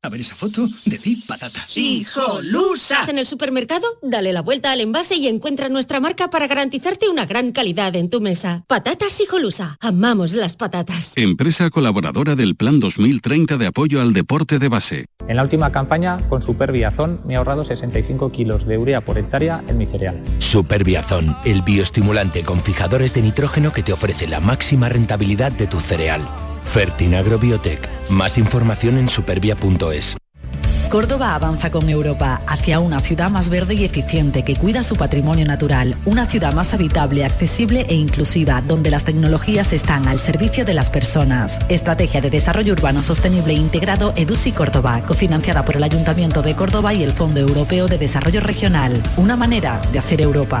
A ver esa foto, decir patata. ¡Hijolusa! En el supermercado, dale la vuelta al envase y encuentra nuestra marca para garantizarte una gran calidad en tu mesa. Patatas Hijolusa. Amamos las patatas. Empresa colaboradora del Plan 2030 de apoyo al deporte de base. En la última campaña, con Superbiazón, me he ahorrado 65 kilos de urea por hectárea en mi cereal. Superbiazón, el bioestimulante con fijadores de nitrógeno que te ofrece la máxima rentabilidad de tu cereal. Fertinagro Biotech. Más información en supervia.es. Córdoba avanza con Europa hacia una ciudad más verde y eficiente que cuida su patrimonio natural, una ciudad más habitable, accesible e inclusiva, donde las tecnologías están al servicio de las personas. Estrategia de Desarrollo Urbano Sostenible e Integrado EDUSI Córdoba, cofinanciada por el Ayuntamiento de Córdoba y el Fondo Europeo de Desarrollo Regional. Una manera de hacer Europa.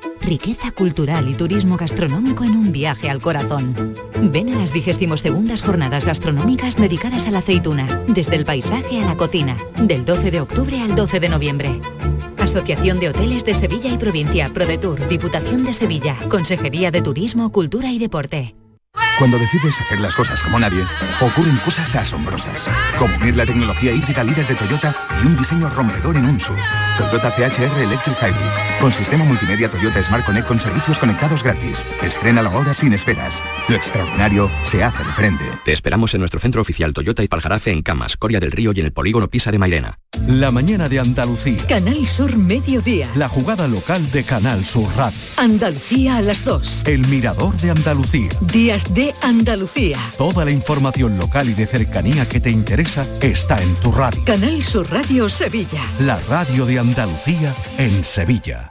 riqueza cultural y turismo gastronómico en un viaje al corazón. Ven a las 22 jornadas gastronómicas dedicadas a la aceituna, desde el paisaje a la cocina, del 12 de octubre al 12 de noviembre. Asociación de Hoteles de Sevilla y Provincia, ProDetour, Diputación de Sevilla, Consejería de Turismo, Cultura y Deporte. Cuando decides hacer las cosas como nadie, ocurren cosas asombrosas, como unir la tecnología híbrida líder de Toyota y un diseño rompedor en un SUV. Toyota CHR Electric Hybrid, con sistema multimedia Toyota Smart Connect con servicios conectados gratis. Estrena la hora sin esperas. Lo extraordinario se hace de frente. Te esperamos en nuestro centro oficial Toyota y Paljarafe en Camas, Coria del Río y en el polígono Pisa de Mairena. La mañana de Andalucía. Canal Sur Mediodía. La jugada local de Canal Sur Radio. Andalucía a las 2. El mirador de Andalucía. Días de Andalucía. Toda la información local y de cercanía que te interesa está en tu radio. Canal Sur Radio Sevilla. La radio de Andalucía en Sevilla.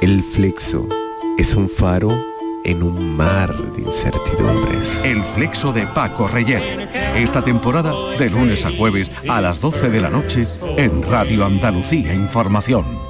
El flexo es un faro en un mar de incertidumbres. El flexo de Paco Reyer. Esta temporada de lunes a jueves a las 12 de la noche en Radio Andalucía Información.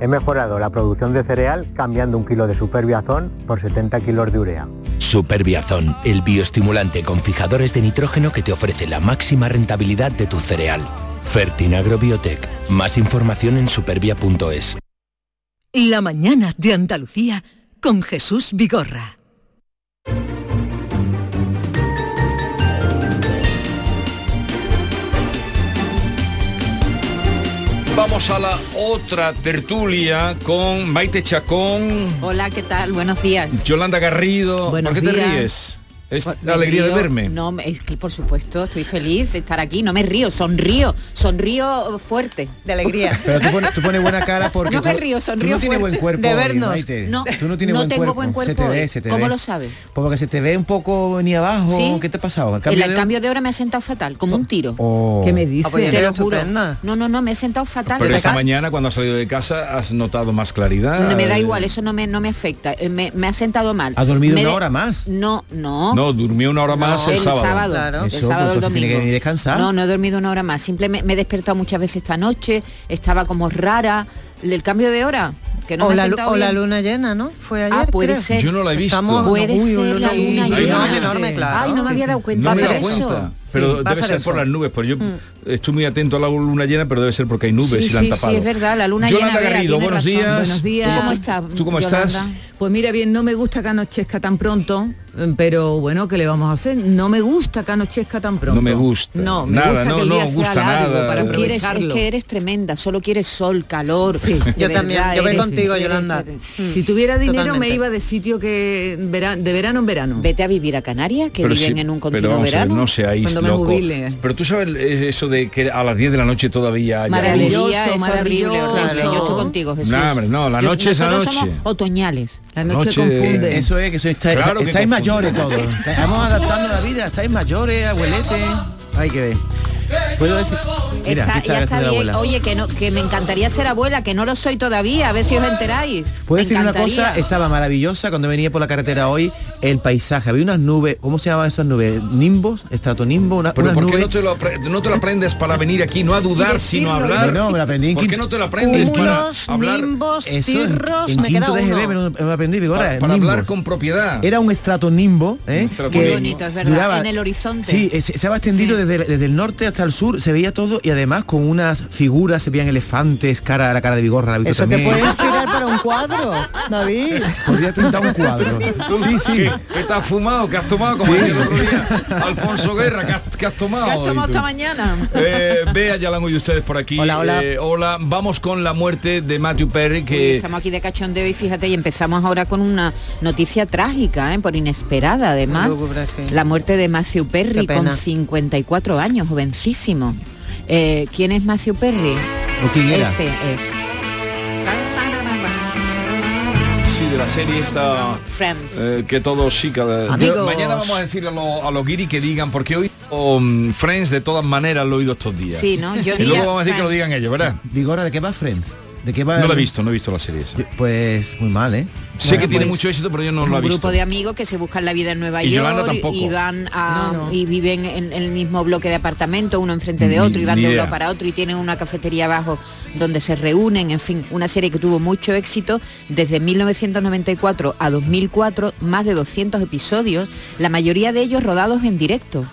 He mejorado la producción de cereal cambiando un kilo de superbiazón por 70 kilos de urea. Superbiazón, el bioestimulante con fijadores de nitrógeno que te ofrece la máxima rentabilidad de tu cereal. Fertinagro Biotech. Más información en supervia.es. La mañana de Andalucía con Jesús Vigorra. Vamos a la otra tertulia con Maite Chacón. Hola, ¿qué tal? Buenos días. Yolanda Garrido. Buenos ¿Por qué te días. ríes? Es Por- la me alegría de verme. No, es que por supuesto estoy feliz de estar aquí. No me río, sonrío, sonrío fuerte. De alegría. Pero tú pones, tú pones buena cara porque No me tú- río, tú sonrío no tienes buen cuerpo De hoy, vernos. Maite. No, tú no tienes no buen tengo cuerpo. buen cuerpo Se te ve, hoy. se te ¿Cómo ve. lo sabes? Porque se te ve un poco ni abajo. ¿Sí? ¿Qué te ha pasado? ¿El El, cambio el de- cambio de hora me ha sentado fatal, como un tiro. Oh. ¿Qué me dices? Te lo Pero juro. estupenda. No, no, no, me he sentado fatal. Pero esta mañana cuando has salido de casa has notado más claridad. No, me da igual, eso no me, no me afecta. Eh, Me, me ha sentado mal. ¿Has dormido Me una de- hora más? No, no. No, No, durmió una hora más el, sábado. el Eso, sábado, el entonces tiene domingo. que descansar. No, no he dormido una hora más. Simplemente me he despertado muchas veces esta noche, estaba como rara. El cambio de hora, que no o, me la, o la luna llena, ¿no? Fue ayer. Ah, puede creo. ser. Yo no la he visto. Estamos- Puede Uy, ser una la luna luna llena. enorme, enorme, claro. Ay, no me había dado cuenta. No me he de dado eso. cuenta. Pero debe ser por las nubes, porque yo estoy muy atento a la luna llena, pero debe ser porque hay nubes Sí, y la han tapado. sí, es verdad, la luna Yolanda llena. Garrido, buenos razón. días. Buenos días. ¿Tú cómo estás? ¿Tú cómo Yolanda? estás? Pues mira bien, no me gusta que anochezca tan pronto, pero bueno, ¿qué le vamos a hacer? No me gusta que anochezca tan pronto. No me gusta. No, me Nada, gusta no, que el no día sea gusta largo nada. para quieres, es que eres tremenda, solo quieres sol, calor. Sí, yo también, yo voy contigo, Yolanda. Si tuviera dinero me iba de sitio que de verano en verano. Vete a vivir a Canarias, que Pero viven en un pero continuo verano. no seáis me loco. jubile. Pero tú sabes eso de que a las 10 de la noche todavía Maravilloso, Maravilloso, es horrible, horrible. maravilloso. Yo estoy contigo, Jesús. No, hombre, no, la Yo- noche es la noche. somos otoñales. La noche, noche- confunde. Eso es que sois, estáis, Claro que estáis confunde. mayores todos. Estamos adaptando la vida, estáis mayores, abuelete. Hay que ver. Puedo decir. Mira, Está- aquí está ya la está bien. abuela. Oye, que no, que me encantaría ser abuela, que no lo soy todavía, a ver si os enteráis. Puedo Me decir una encantaría. cosa, estaba maravillosa cuando venía por la carretera hoy, el paisaje. Había unas nubes, ¿cómo se llamaban esas nubes? Nimbos, estratonimbo, una, Pero unas ¿por qué nubes. no te, lo, no te lo aprendes para venir aquí, no a dudar, sino a hablar? No, me lo aprendí en ¿Por qué no te lo aprendes para Cúmulos, hablar, nimbos, Eso, cirros, en me queda quinto de uno. GB me lo, me lo aprendí, Vigorra, para, para nimbos. hablar con propiedad? Era un estratonimbo, ¿eh? estratonimbo. Muy bonito, es verdad, en el horizonte. Sí, eh, se, se va extendido Sí. desde, desde el norte hasta el sur, se veía todo y además con unas figuras, se veían elefantes, cara la cara de Vigorra, la Eso te también. puede inspirar para un cuadro, David. Podría pintar un cuadro. Sí, sí. ¿Qué, qué te has fumado? ¿Qué has tomado? Como decía el otro día Alfonso Guerra, ¿qué has, tomado? ¿Qué has tomado Y esta mañana? Eh, Bea, ya la han oído ustedes por aquí. Hola, hola. Eh, hola. Vamos con la muerte de Matthew Perry, Uy, que estamos aquí de cachondeo y fíjate, y empezamos ahora con una noticia trágica, ¿eh? por inesperada además. Lúgubre, sí. La muerte de Matthew Perry con 54 años, jovencísimo. Eh, ¿Quién es Matthew Perry? ¿O quién era? Este es. De la serie esta Friends. eh, que todos sí cada Amigos. mañana vamos a decirle a los a los guiri que digan porque hoy um, Friends de todas maneras lo he oído estos días Sí, ¿no? Yo y luego vamos a decir que lo digan ellos ¿verdad? Vigorra, ¿de qué va Friends? ¿De qué va? no lo he visto no he visto la serie esa Yo- Pues muy mal, ¿eh? sé Bueno, que tiene pues, mucho éxito pero yo no lo he un visto grupo de amigos que se buscan la vida en Nueva Y Yolanda York tampoco. y van a No, no. y viven en, en el mismo bloque de apartamento uno enfrente de Ni- otro y van de idea. uno para otro y tienen una cafetería abajo donde se reúnen en fin una serie que tuvo mucho éxito desde 1994 a 2004 más de 200 episodios la mayoría de ellos rodados en directo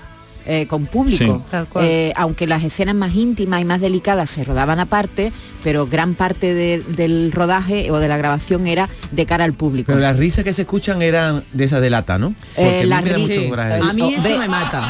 eh, con público, Sí. Eh, aunque las escenas más íntimas y más delicadas se rodaban aparte, pero gran parte de- del rodaje o de la grabación era de cara al público. Pero las risas que se escuchan eran de esas de lata, ¿no? Porque Eh, a mí me da risas- mucho sí. Eh. A mí eso me mata.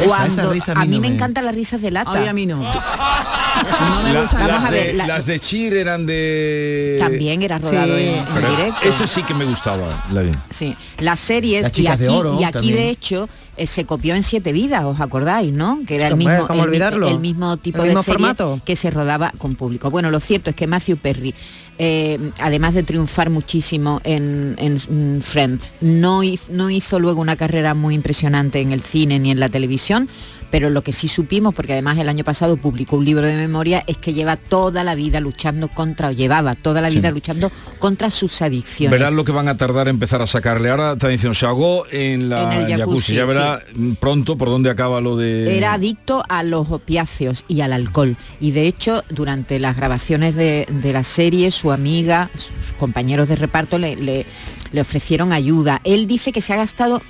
Esa- Cuando, esa risa a mí no me encantan las risas de lata. Ay, a mí no. No me La- gusta. las, de, ver, la- las de Cheer eran de También era rodado Sí. en, en Pero directo. ese sí que me gustaba la vi. Sí, las series Las y chicas aquí, de oro y aquí también. de hecho eh, se copió en Siete Vidas, ¿os acordáis, no? Que era el Hombre, mismo, ¿cómo el, mi- olvidarlo? el mismo tipo El de mismo serie formato. que se rodaba con público. Bueno, lo cierto es que Matthew Perry, eh, además de triunfar muchísimo en, en, mm, Friends, no hizo, no hizo luego una carrera muy impresionante en el cine ni en la televisión, pero lo que sí supimos, porque además el año pasado publicó un libro de memoria, es que lleva toda la vida luchando contra, o llevaba toda la vida luchando contra sus adicciones. Verás lo que van a tardar en empezar a sacarle. Ahora está diciendo, se ahogó en la En el jacuzzi. jacuzzi, Ya verá pronto por dónde acaba lo de... Era adicto a los opiáceos y al alcohol. Y de hecho, durante las grabaciones de, de la serie, su amiga, sus compañeros de reparto le, le- le ofrecieron ayuda. Él dice que se ha gastado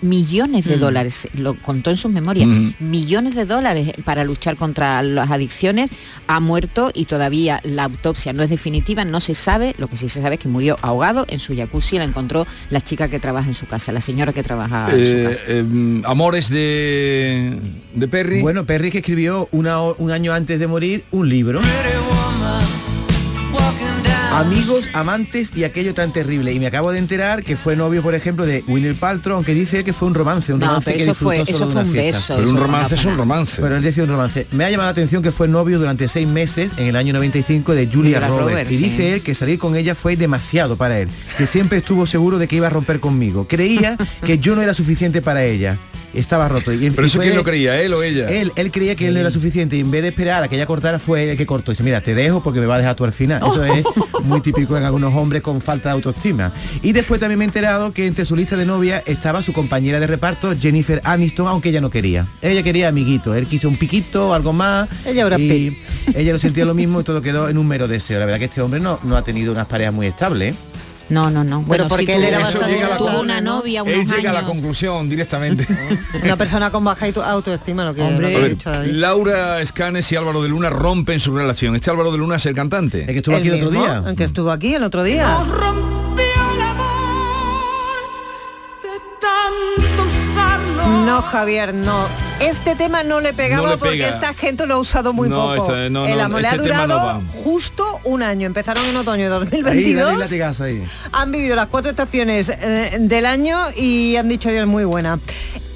millones de Mm. dólares, lo contó en sus memorias, Mm. millones de dólares para luchar contra las adicciones, ha muerto y todavía la autopsia no es definitiva, no se sabe, lo que sí se sabe es que murió ahogado en su jacuzzi, la encontró la chica que trabaja en su casa, la señora que trabaja en su Eh, casa. eh, amores de, de Perry. Bueno, Perry que escribió una un año antes de morir un libro. Amigos, amantes y aquello tan terrible. Y me acabo de enterar que fue novio, por ejemplo, de Winnie Paltrow, aunque dice él que fue un romance, un No, romance pero que eso disfrutó fue- solo eso de fue una un fiesta. beso, Pero un romance es un romance. Pero él decía un romance. Me ha llamado la atención que fue novio durante seis meses en el año 95 de Julia Roberts. Y sí. dice él que salir con ella fue demasiado para él. Que siempre estuvo seguro de que iba a romper conmigo. Creía que yo no era suficiente para ella. Estaba roto. Y, Pero y eso quién lo creía, él o ella. Él, él creía que él no era suficiente y en vez de esperar a que ella cortara fue él el que cortó. Y dice, mira, te dejo porque me va a dejar tú al final. Eso es muy típico en algunos hombres con falta de autoestima. Y después también me he enterado que entre su lista de novia estaba su compañera de reparto, Jennifer Aniston, aunque ella no quería. Ella quería amiguito, él quiso un piquito, algo más. Ella Brad y ella lo sentía lo mismo y todo quedó en un mero deseo. La verdad que este hombre no, no ha tenido unas parejas muy estables. ¿eh? No, no, no. Bueno, porque sí él era bastante tuvo una ¿no? novia unos Él llega a la años. conclusión directamente. Una persona con baja auto- autoestima, lo que, Hombre. lo que dicho David. Laura Escanes y Álvaro de Luna rompen su relación. ¿Este Álvaro de Luna es el cantante? El que estuvo El aquí el otro mismo, día. El que estuvo aquí el otro día. No, Javier, no. Este tema no le pegaba No le porque esta gente lo ha usado muy No, poco. esta- no, el amor ha este no durado justo un año. Empezaron en otoño de Ahí, 2022. dale latigazo ahí. han vivido las cuatro estaciones eh, del año y han dicho Dios muy buena.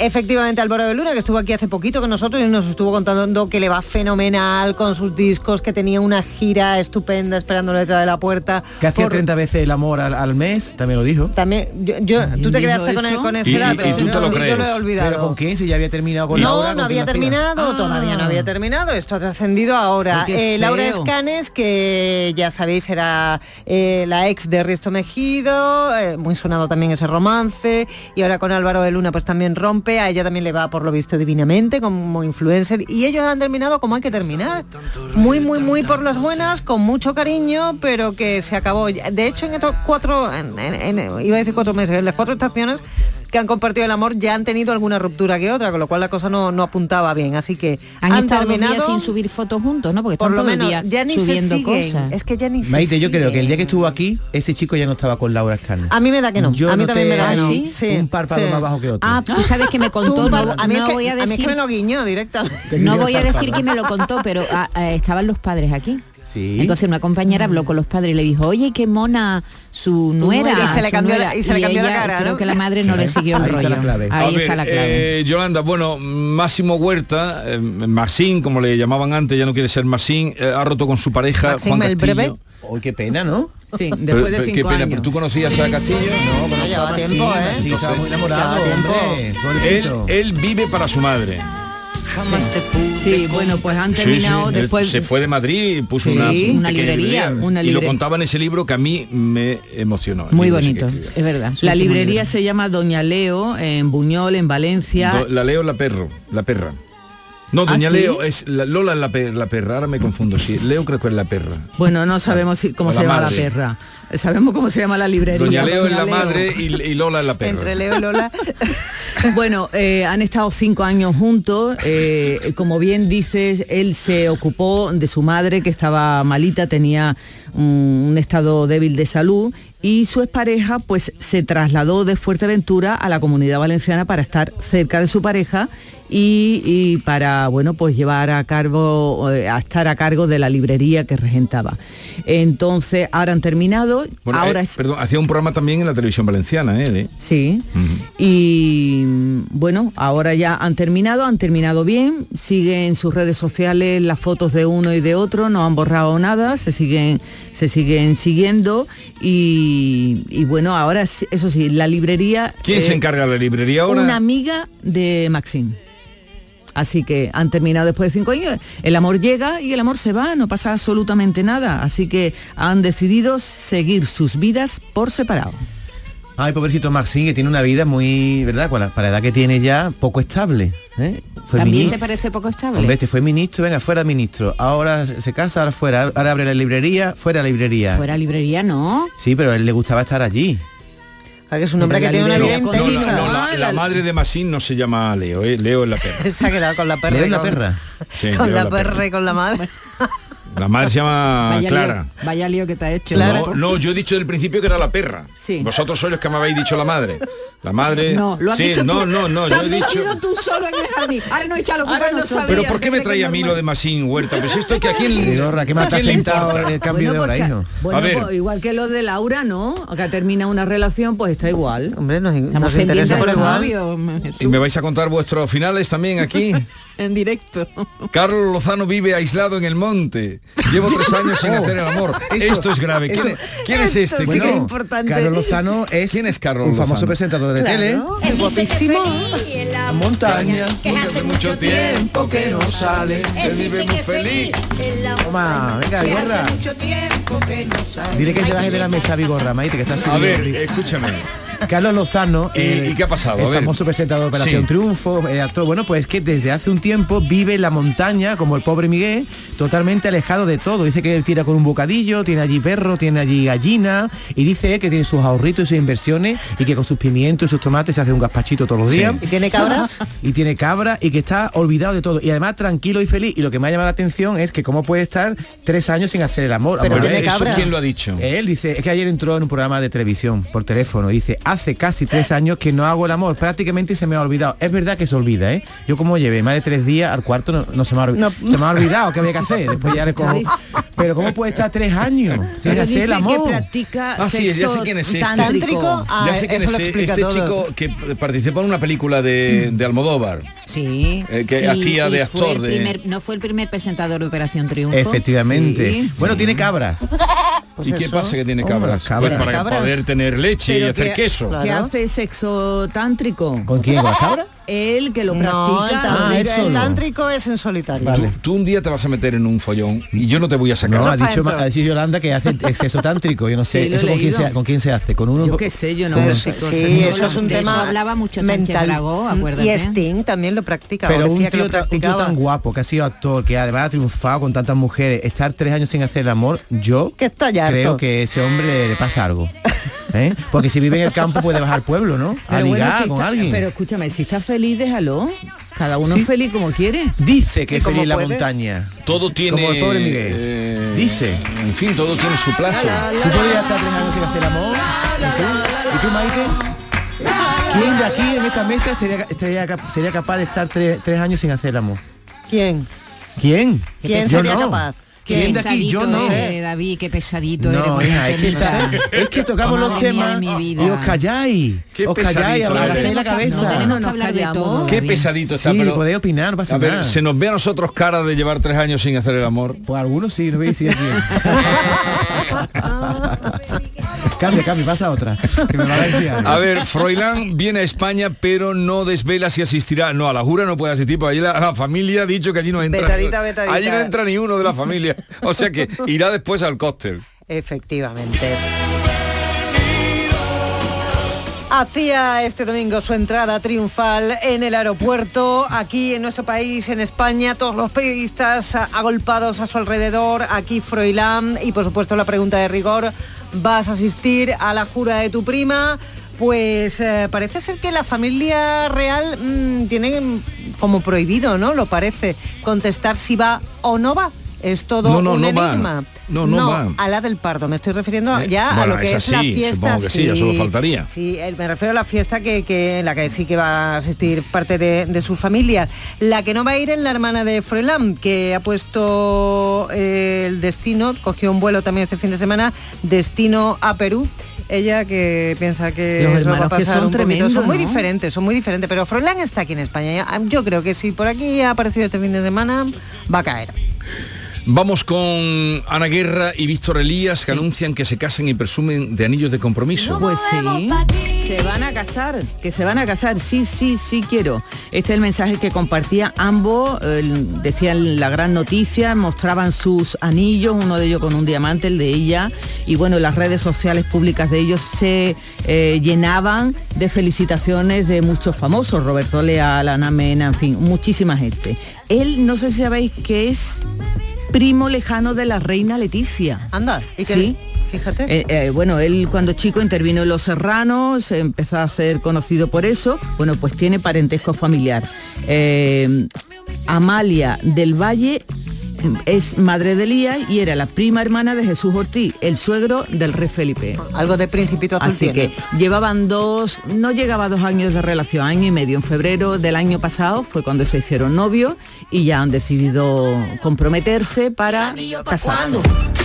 Efectivamente, Álvaro de Luna, que estuvo aquí hace poquito con nosotros y nos estuvo contando que le va fenomenal con sus discos, que tenía una gira estupenda esperándole detrás de la puerta. Que hacía Por- 30 veces el amor al, al mes, también lo dijo. También, yo, yo- tú te quedaste con, el- con ese dato. y tú te no, lo yo crees. lo he olvidado. Pero con quién si ya había terminado con no, Laura. no ¿con había terminado, Ah. todavía no había terminado, esto ha trascendido ahora. Eh, Laura. Escanes, que ya sabéis era eh, la ex de Risto Mejido, eh, muy sonado también ese romance, y ahora con Álvaro de Luna pues también rompe, a ella también le va por lo visto divinamente como influencer, y ellos han terminado como hay que terminar, muy, muy, muy por las buenas, con mucho cariño, pero que se acabó. De hecho, en estos cuatro, en- en- en- iba a decir cuatro meses, en las cuatro estaciones que han compartido el amor ya han tenido alguna ruptura que otra, con lo cual la cosa no, no apuntaba bien. Así que Han, han, estado dos terminado días sin subir fotos juntos, ¿no? Porque por lo todo el menos día ya ni subiendo se cosas. Es que ya ni se Maite, yo creo que el día que estuvo aquí, ese chico ya no estaba con Laura Escanes. A mí me da que no. Yo a mí también me da que no. ahí Sí, un párpado sí. más bajo que otro. Ah, tú sabes que me contó, no, a mí no es que, voy a a mí es decir, que me lo guiñó directamente. Te no voy a el decir que me lo contó, pero ah, ah, estaban los padres aquí. Sí. Entonces una compañera habló con los padres y le dijo, oye, qué mona su nuera. Y se le cambió la- nuera". y se le cambió la ella, cara, Creo ¿no? que la madre Sí, no le siguió el ahí está rollo. la clave. A Ahí ver, está la clave. eh, Yolanda, bueno, Máximo Huerta, eh, Maxín, como le llamaban antes, ya no quiere ser Maxín, eh, ha roto con su pareja Maxín, Juan el Castillo. breve. Hoy qué pena, ¿no? Sí, Pero- después de cinco qué pena, años. ¿tú conocías a Castillo? No, lleva estaba tiempo, así, ¿eh? así, estaba muy enamorado, hombre. Él, él vive para su madre. Sí, bueno, pues han Sí, terminado sí, después. se fue de Madrid y puso Sí, una, una librería. Una y lo contaba en ese libro que a mí me emocionó. Muy bonito, es verdad. La librería se llama Doña Leo en Buñol, en Valencia. Do- la Leo la perro, la perra. No, ¿Ah, doña sí? Leo es la, Lola es la, la perra, ahora me confundo, sí. Leo creo que es la perra. Bueno, no sabemos si- cómo O se la llama madre. la perra. Sabemos cómo se llama la librería. Doña Leo es la Leo. madre y, y Lola es la perra. Entre Leo y Lola. Bueno, eh, han estado cinco años juntos. eh, como bien dices, él se ocupó de su madre que estaba malita, tenía un, un estado débil de salud y su expareja pues se trasladó de Fuerteventura a la comunidad valenciana para estar cerca de su pareja y, y para bueno pues llevar a cargo eh, a estar a cargo de la librería que regentaba. Entonces ahora han terminado. Bueno, ahora eh, es Perdón, hacía un programa también en la televisión valenciana, él, ¿eh? Sí. Y bueno, ahora ya han terminado, han terminado bien, siguen en sus redes sociales las fotos de uno y de otro, no han borrado nada, se siguen, se siguen siguiendo y, y bueno, ahora eso sí, la librería. ¿Quién se eh, encarga de la librería ahora? Una amiga de Maxim. Así que han terminado después de cinco años. El amor llega y el amor se va, no pasa absolutamente nada. Así que han decidido seguir sus vidas por separado. Ay, pobrecito Maxi, que tiene una vida muy, ¿verdad? Para la, para la edad que tiene ya, poco estable. ¿eh? Fue ¿También te parece poco estable? Hombre, este fue ministro, venga, fuera ministro. Ahora se casa, ahora fuera. Ahora abre la librería, fuera librería. Fuera librería, ¿no. Sí, pero a él le gustaba estar allí. Ah, que es un hombre que La tiene una vida No, intensa. la, no, la- la madre de Masín no se llama Leo, ¿eh? Leo es la perra. Se ha quedado con la perra. Leo y es la con- perra. Sí, con Leo la es perra y con la madre. La madre se llama vaya, Clara. lío, vaya lío que te ha hecho. No, no, yo he dicho del principio que era la perra. Sí. Vosotros sois los que me habéis dicho la madre. La madre. No, lo has sí, dicho no, tú. no, no, Te yo has he dicho. metido tú solo en el jardín. Ahora no echa la culpa Ahora a no nosotros. Pero ¿por qué me trae a mí lo de Masín Huerta? Pues esto es que a quién, Vigorra, ¿qué más ¿a te ha quién le sentado el cambio de hora, hijo? bueno, A ver. pues, igual que lo de Laura, ¿no? Que termina una relación, pues está igual. Hombre, nos, Estamos nos interesa por igual. novios, ¿Y me vais a contar vuestros finales también aquí? en directo. Carlos Lozano vive aislado en el monte. Llevo tres años sin hacer el amor. Eso- Esto es grave. ¿Quién, eso- es- quién es esto este? sí que Bueno, es importante. Carlos Lozano es ¿Quién es Carlos un famoso Lozano? presentador de tele. Es guapísimo. Montaña. que hace mucho tiempo que no sale. Él dice que es feliz en la Toma, venga, Vigorra. hace mucho tiempo que no sale. Dile que se baje de la mesa, Vigorra, Maite, que está A ver, escúchame. Carlos Lozano, ¿Y- y qué ha pasado? A El ver. famoso presentador de Operación Sí. Triunfo, el actor, bueno, pues que desde hace un tiempo vive en la montaña, como el pobre Miguel, totalmente alejado de todo. Dice que él tira con un bocadillo, tiene allí perro, tiene allí gallina, y dice que tiene sus ahorritos y sus inversiones, y que con sus pimientos y sus tomates se hace un gazpachito todos los Sí. días. ¿Y tiene cabras? y tiene cabra y que está olvidado de todo y además tranquilo y feliz y lo que me ha llamado la atención es que cómo puede estar tres años sin hacer el amor Pero Amor, tiene ¿eh? ¿Eso cabras. quién lo ha dicho? él dice, es que ayer entró en un programa de televisión por teléfono y dice, hace casi tres años que no hago el amor, prácticamente se me ha olvidado. Es verdad que se olvida, ¿eh? Yo como llevé más de tres días al cuarto no, no se me ha olvidado. No. Se me ha olvidado qué había que hacer, después ya le cojo. Pero ¿cómo puede estar tres años sin Pero hacer el que amor? practica Ah, sí, ya sé quién es este. tántrico. Ah, ya sé quién eso es lo explica este todo. chico que participó en una película de, de Almodóvar. Sí. Eh, que hacía de actor el de- primer- no fue el primer presentador de Operación Triunfo. Efectivamente. Sí. Bueno, tiene cabras. Pues ¿Y qué pasa que tiene Hombre, cabras? cabras. Pues para Cabras. poder tener leche y hacer que- Claro. que hace sexo tántrico. ¿Con quién? ¿Con? Él que lo No, el practica. Ah, tántrico, el es en solitario. Vale. Tú, tú un día te vas a meter en un follón y yo no te voy a sacar. No, ha dicho, ha dicho Yolanda que hace exceso tántrico. Yo no sé, Sí, ¿eso con quién, se, con quién se hace? ¿Con uno? Yo qué sé, yo no sé sí, sí, eso es un de eso tema hablaba mucho mental. Bragó, acuérdate. y Sting también lo practica. Pero un tío, lo ta- un tío practicaba. tan guapo, que ha sido actor, que además ha triunfado con tantas mujeres, estar tres años sin hacer el amor, yo Que está ya creo que ese hombre le pasa algo. ¿eh? Porque si vive en el campo puede bajar pueblo, ¿no? A Pero bueno, ligar si con está- alguien. Pero escúchame, si está feliz, déjalo. Cada uno Sí. es feliz como quiere. Dice que ¿Y es feliz la montaña. Todo tiene. Como el pobre Miguel. eh, Dice. En fin, todo tiene su plazo. ¿Tú podrías estar tres años sin hacer amor? ¿Y tú, Maite? ¿Quién de aquí en esta mesa sería, sería sería capaz de estar tres, tres años sin hacer amor? ¿Quién? ¿Quién? ¿Quién Yo sería no. capaz? Qué ¿Quién de aquí? Yo no. pesadito eres, David, qué pesadito No, eres. hija, es que, temita. es que tocamos los temas mi vida. y os calláis. Qué os calláis, agacháis la No cabeza. tenemos que hablar de todo. Qué pesadito está, Sí, pero. podéis opinar, no pasa A ver, nada. se nos ve a nosotros cara de llevar tres años sin hacer el amor. Pues algunos sí, no veis si Cambia, cambia, pasa otra. Que me va a. A ver, Froilán viene a España, pero no desvela si asistirá. No, a la jura no puede asistir, porque allí la, la familia ha dicho que allí no entra. Vetadita. Allí no entra ni uno de la familia. O sea que irá después al cóctel. Efectivamente. Hacía este domingo su entrada triunfal en el aeropuerto, aquí en nuestro país, en España, todos los periodistas agolpados a su alrededor, aquí Froilán y por supuesto la pregunta de rigor, ¿vas a asistir a la jura de tu prima? Pues eh, parece ser que la familia real mm, tiene como prohibido, ¿no? Lo parece, contestar si va o no va. Es todo No, no, un no enigma. No, no a la del Pardo. Me estoy refiriendo Eh, ya a lo que es la fiesta. que sí, ya solo faltaría. Sí, eh, me refiero a la fiesta que, que- en la que sí que va a asistir parte de, de su familia. La que no va a ir es la hermana de Froilán, que ha puesto eh, el destino, cogió un vuelo también este fin de semana, destino a Perú. Ella que piensa que Los va a que son un poquito. tremendos, Son muy diferentes, son muy diferentes. Pero Froilán está aquí en España. Yo creo que si por aquí ha aparecido este fin de semana, va a caer. Vamos con Ana Guerra y Víctor Elías, que anuncian que se casan y presumen de anillos de compromiso. Pues sí, se van a casar, que se van a casar, sí, sí, sí quiero. Este es el mensaje que compartía ambos, decían la gran noticia, mostraban sus anillos, uno de ellos con un diamante, el de ella, y bueno, las redes sociales públicas de ellos se eh, llenaban de felicitaciones de muchos famosos, Roberto Leal, Ana Mena, en fin, muchísima gente. Él, no sé si sabéis que es primo lejano de la reina Leticia. Anda, ¿y qué? Sí. Fíjate. Eh, eh, bueno, él cuando chico intervino en Los Serranos, empezó a ser conocido por eso. Bueno, pues tiene parentesco familiar. Eh, Amalia del Valle es madre de Elías y era la prima hermana de Jesús Ortiz, el suegro del rey Felipe. Algo de principito azul Así tiene. que llevaban dos, no llegaba a dos años de relación, año y medio. En febrero del año pasado fue cuando se hicieron novios y ya han decidido comprometerse para casarse.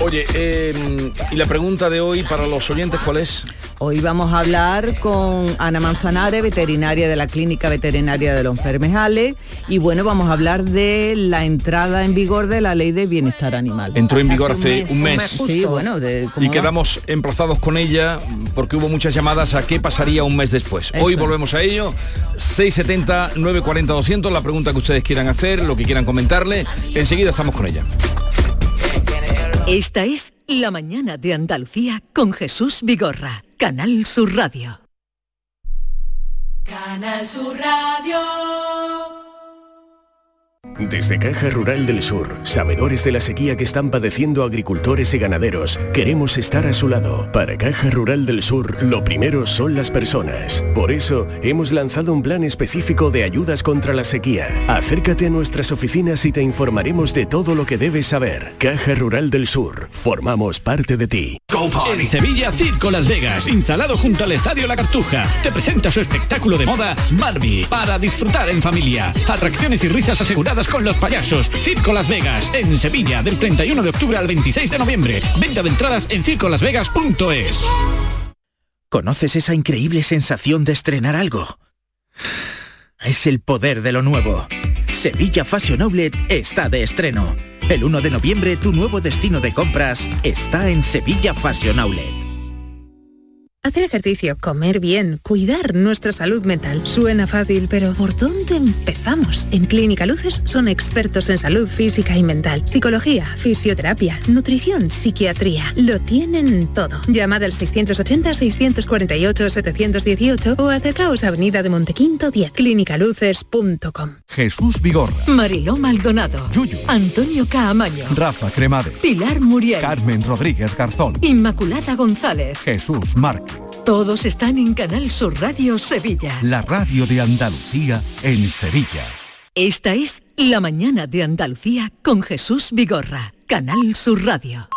Oye, eh, y la pregunta de hoy para los oyentes, ¿cuál es? Hoy vamos a hablar con Ana Manzanares, veterinaria de la Clínica Veterinaria de los Permejales, y bueno, vamos a hablar de la entrada en vigor de la Ley de Bienestar Animal. Entró en vigor hace un mes. Sí, bueno, de, ¿cómo Y va? quedamos emplazados con ella porque hubo muchas llamadas a qué pasaría un mes después. Hoy volvemos a ello. 670 940 200, la pregunta que ustedes quieran hacer, lo que quieran comentarle. Enseguida estamos con ella. Esta es La mañana de Andalucía con Jesús Vigorra, Canal Sur Radio. Canal Sur Radio. Desde Caja Rural del Sur, sabedores de la sequía que están padeciendo agricultores y ganaderos, queremos estar a su lado. Para Caja Rural del Sur, lo primero son las personas. Por eso, hemos lanzado un plan específico de ayudas contra la sequía. Acércate a nuestras oficinas y te informaremos de todo lo que debes saber. Caja Rural del Sur, formamos parte de ti. En Sevilla, Circo Las Vegas, instalado junto al Estadio La Cartuja, te presenta su espectáculo de moda Barbie, para disfrutar en familia. Atracciones y risas aseguradas con los payasos. Circo Las Vegas, en Sevilla, del 31 de octubre al 26 de noviembre. Venta de entradas en circolasvegas.es. ¿Conoces esa increíble sensación de estrenar algo? Es el poder de lo nuevo. Sevilla Fashion Outlet está de estreno. El 1 de noviembre tu nuevo destino de compras está en Sevilla Fashion Outlet. Hacer ejercicio, comer bien, cuidar nuestra salud mental. Suena fácil, pero ¿por dónde empezamos? En Clínica Luces son expertos en salud física y mental, psicología, fisioterapia, nutrición, psiquiatría. Lo tienen todo. Llamad al 680-648-718 o acercaos a Avenida de Montequinto 10, clínicaluces.com. Jesús Vigorra, Mariló Maldonado, Antonio Caamaño, Rafa Cremade, Pilar Muriel, Carmen Rodríguez Garzón, Inmaculada González. Jesús Márquez. Todos están en Canal Sur Radio Sevilla. La radio de Andalucía en Sevilla. Esta es La mañana de Andalucía con Jesús Vigorra, Canal Sur Radio.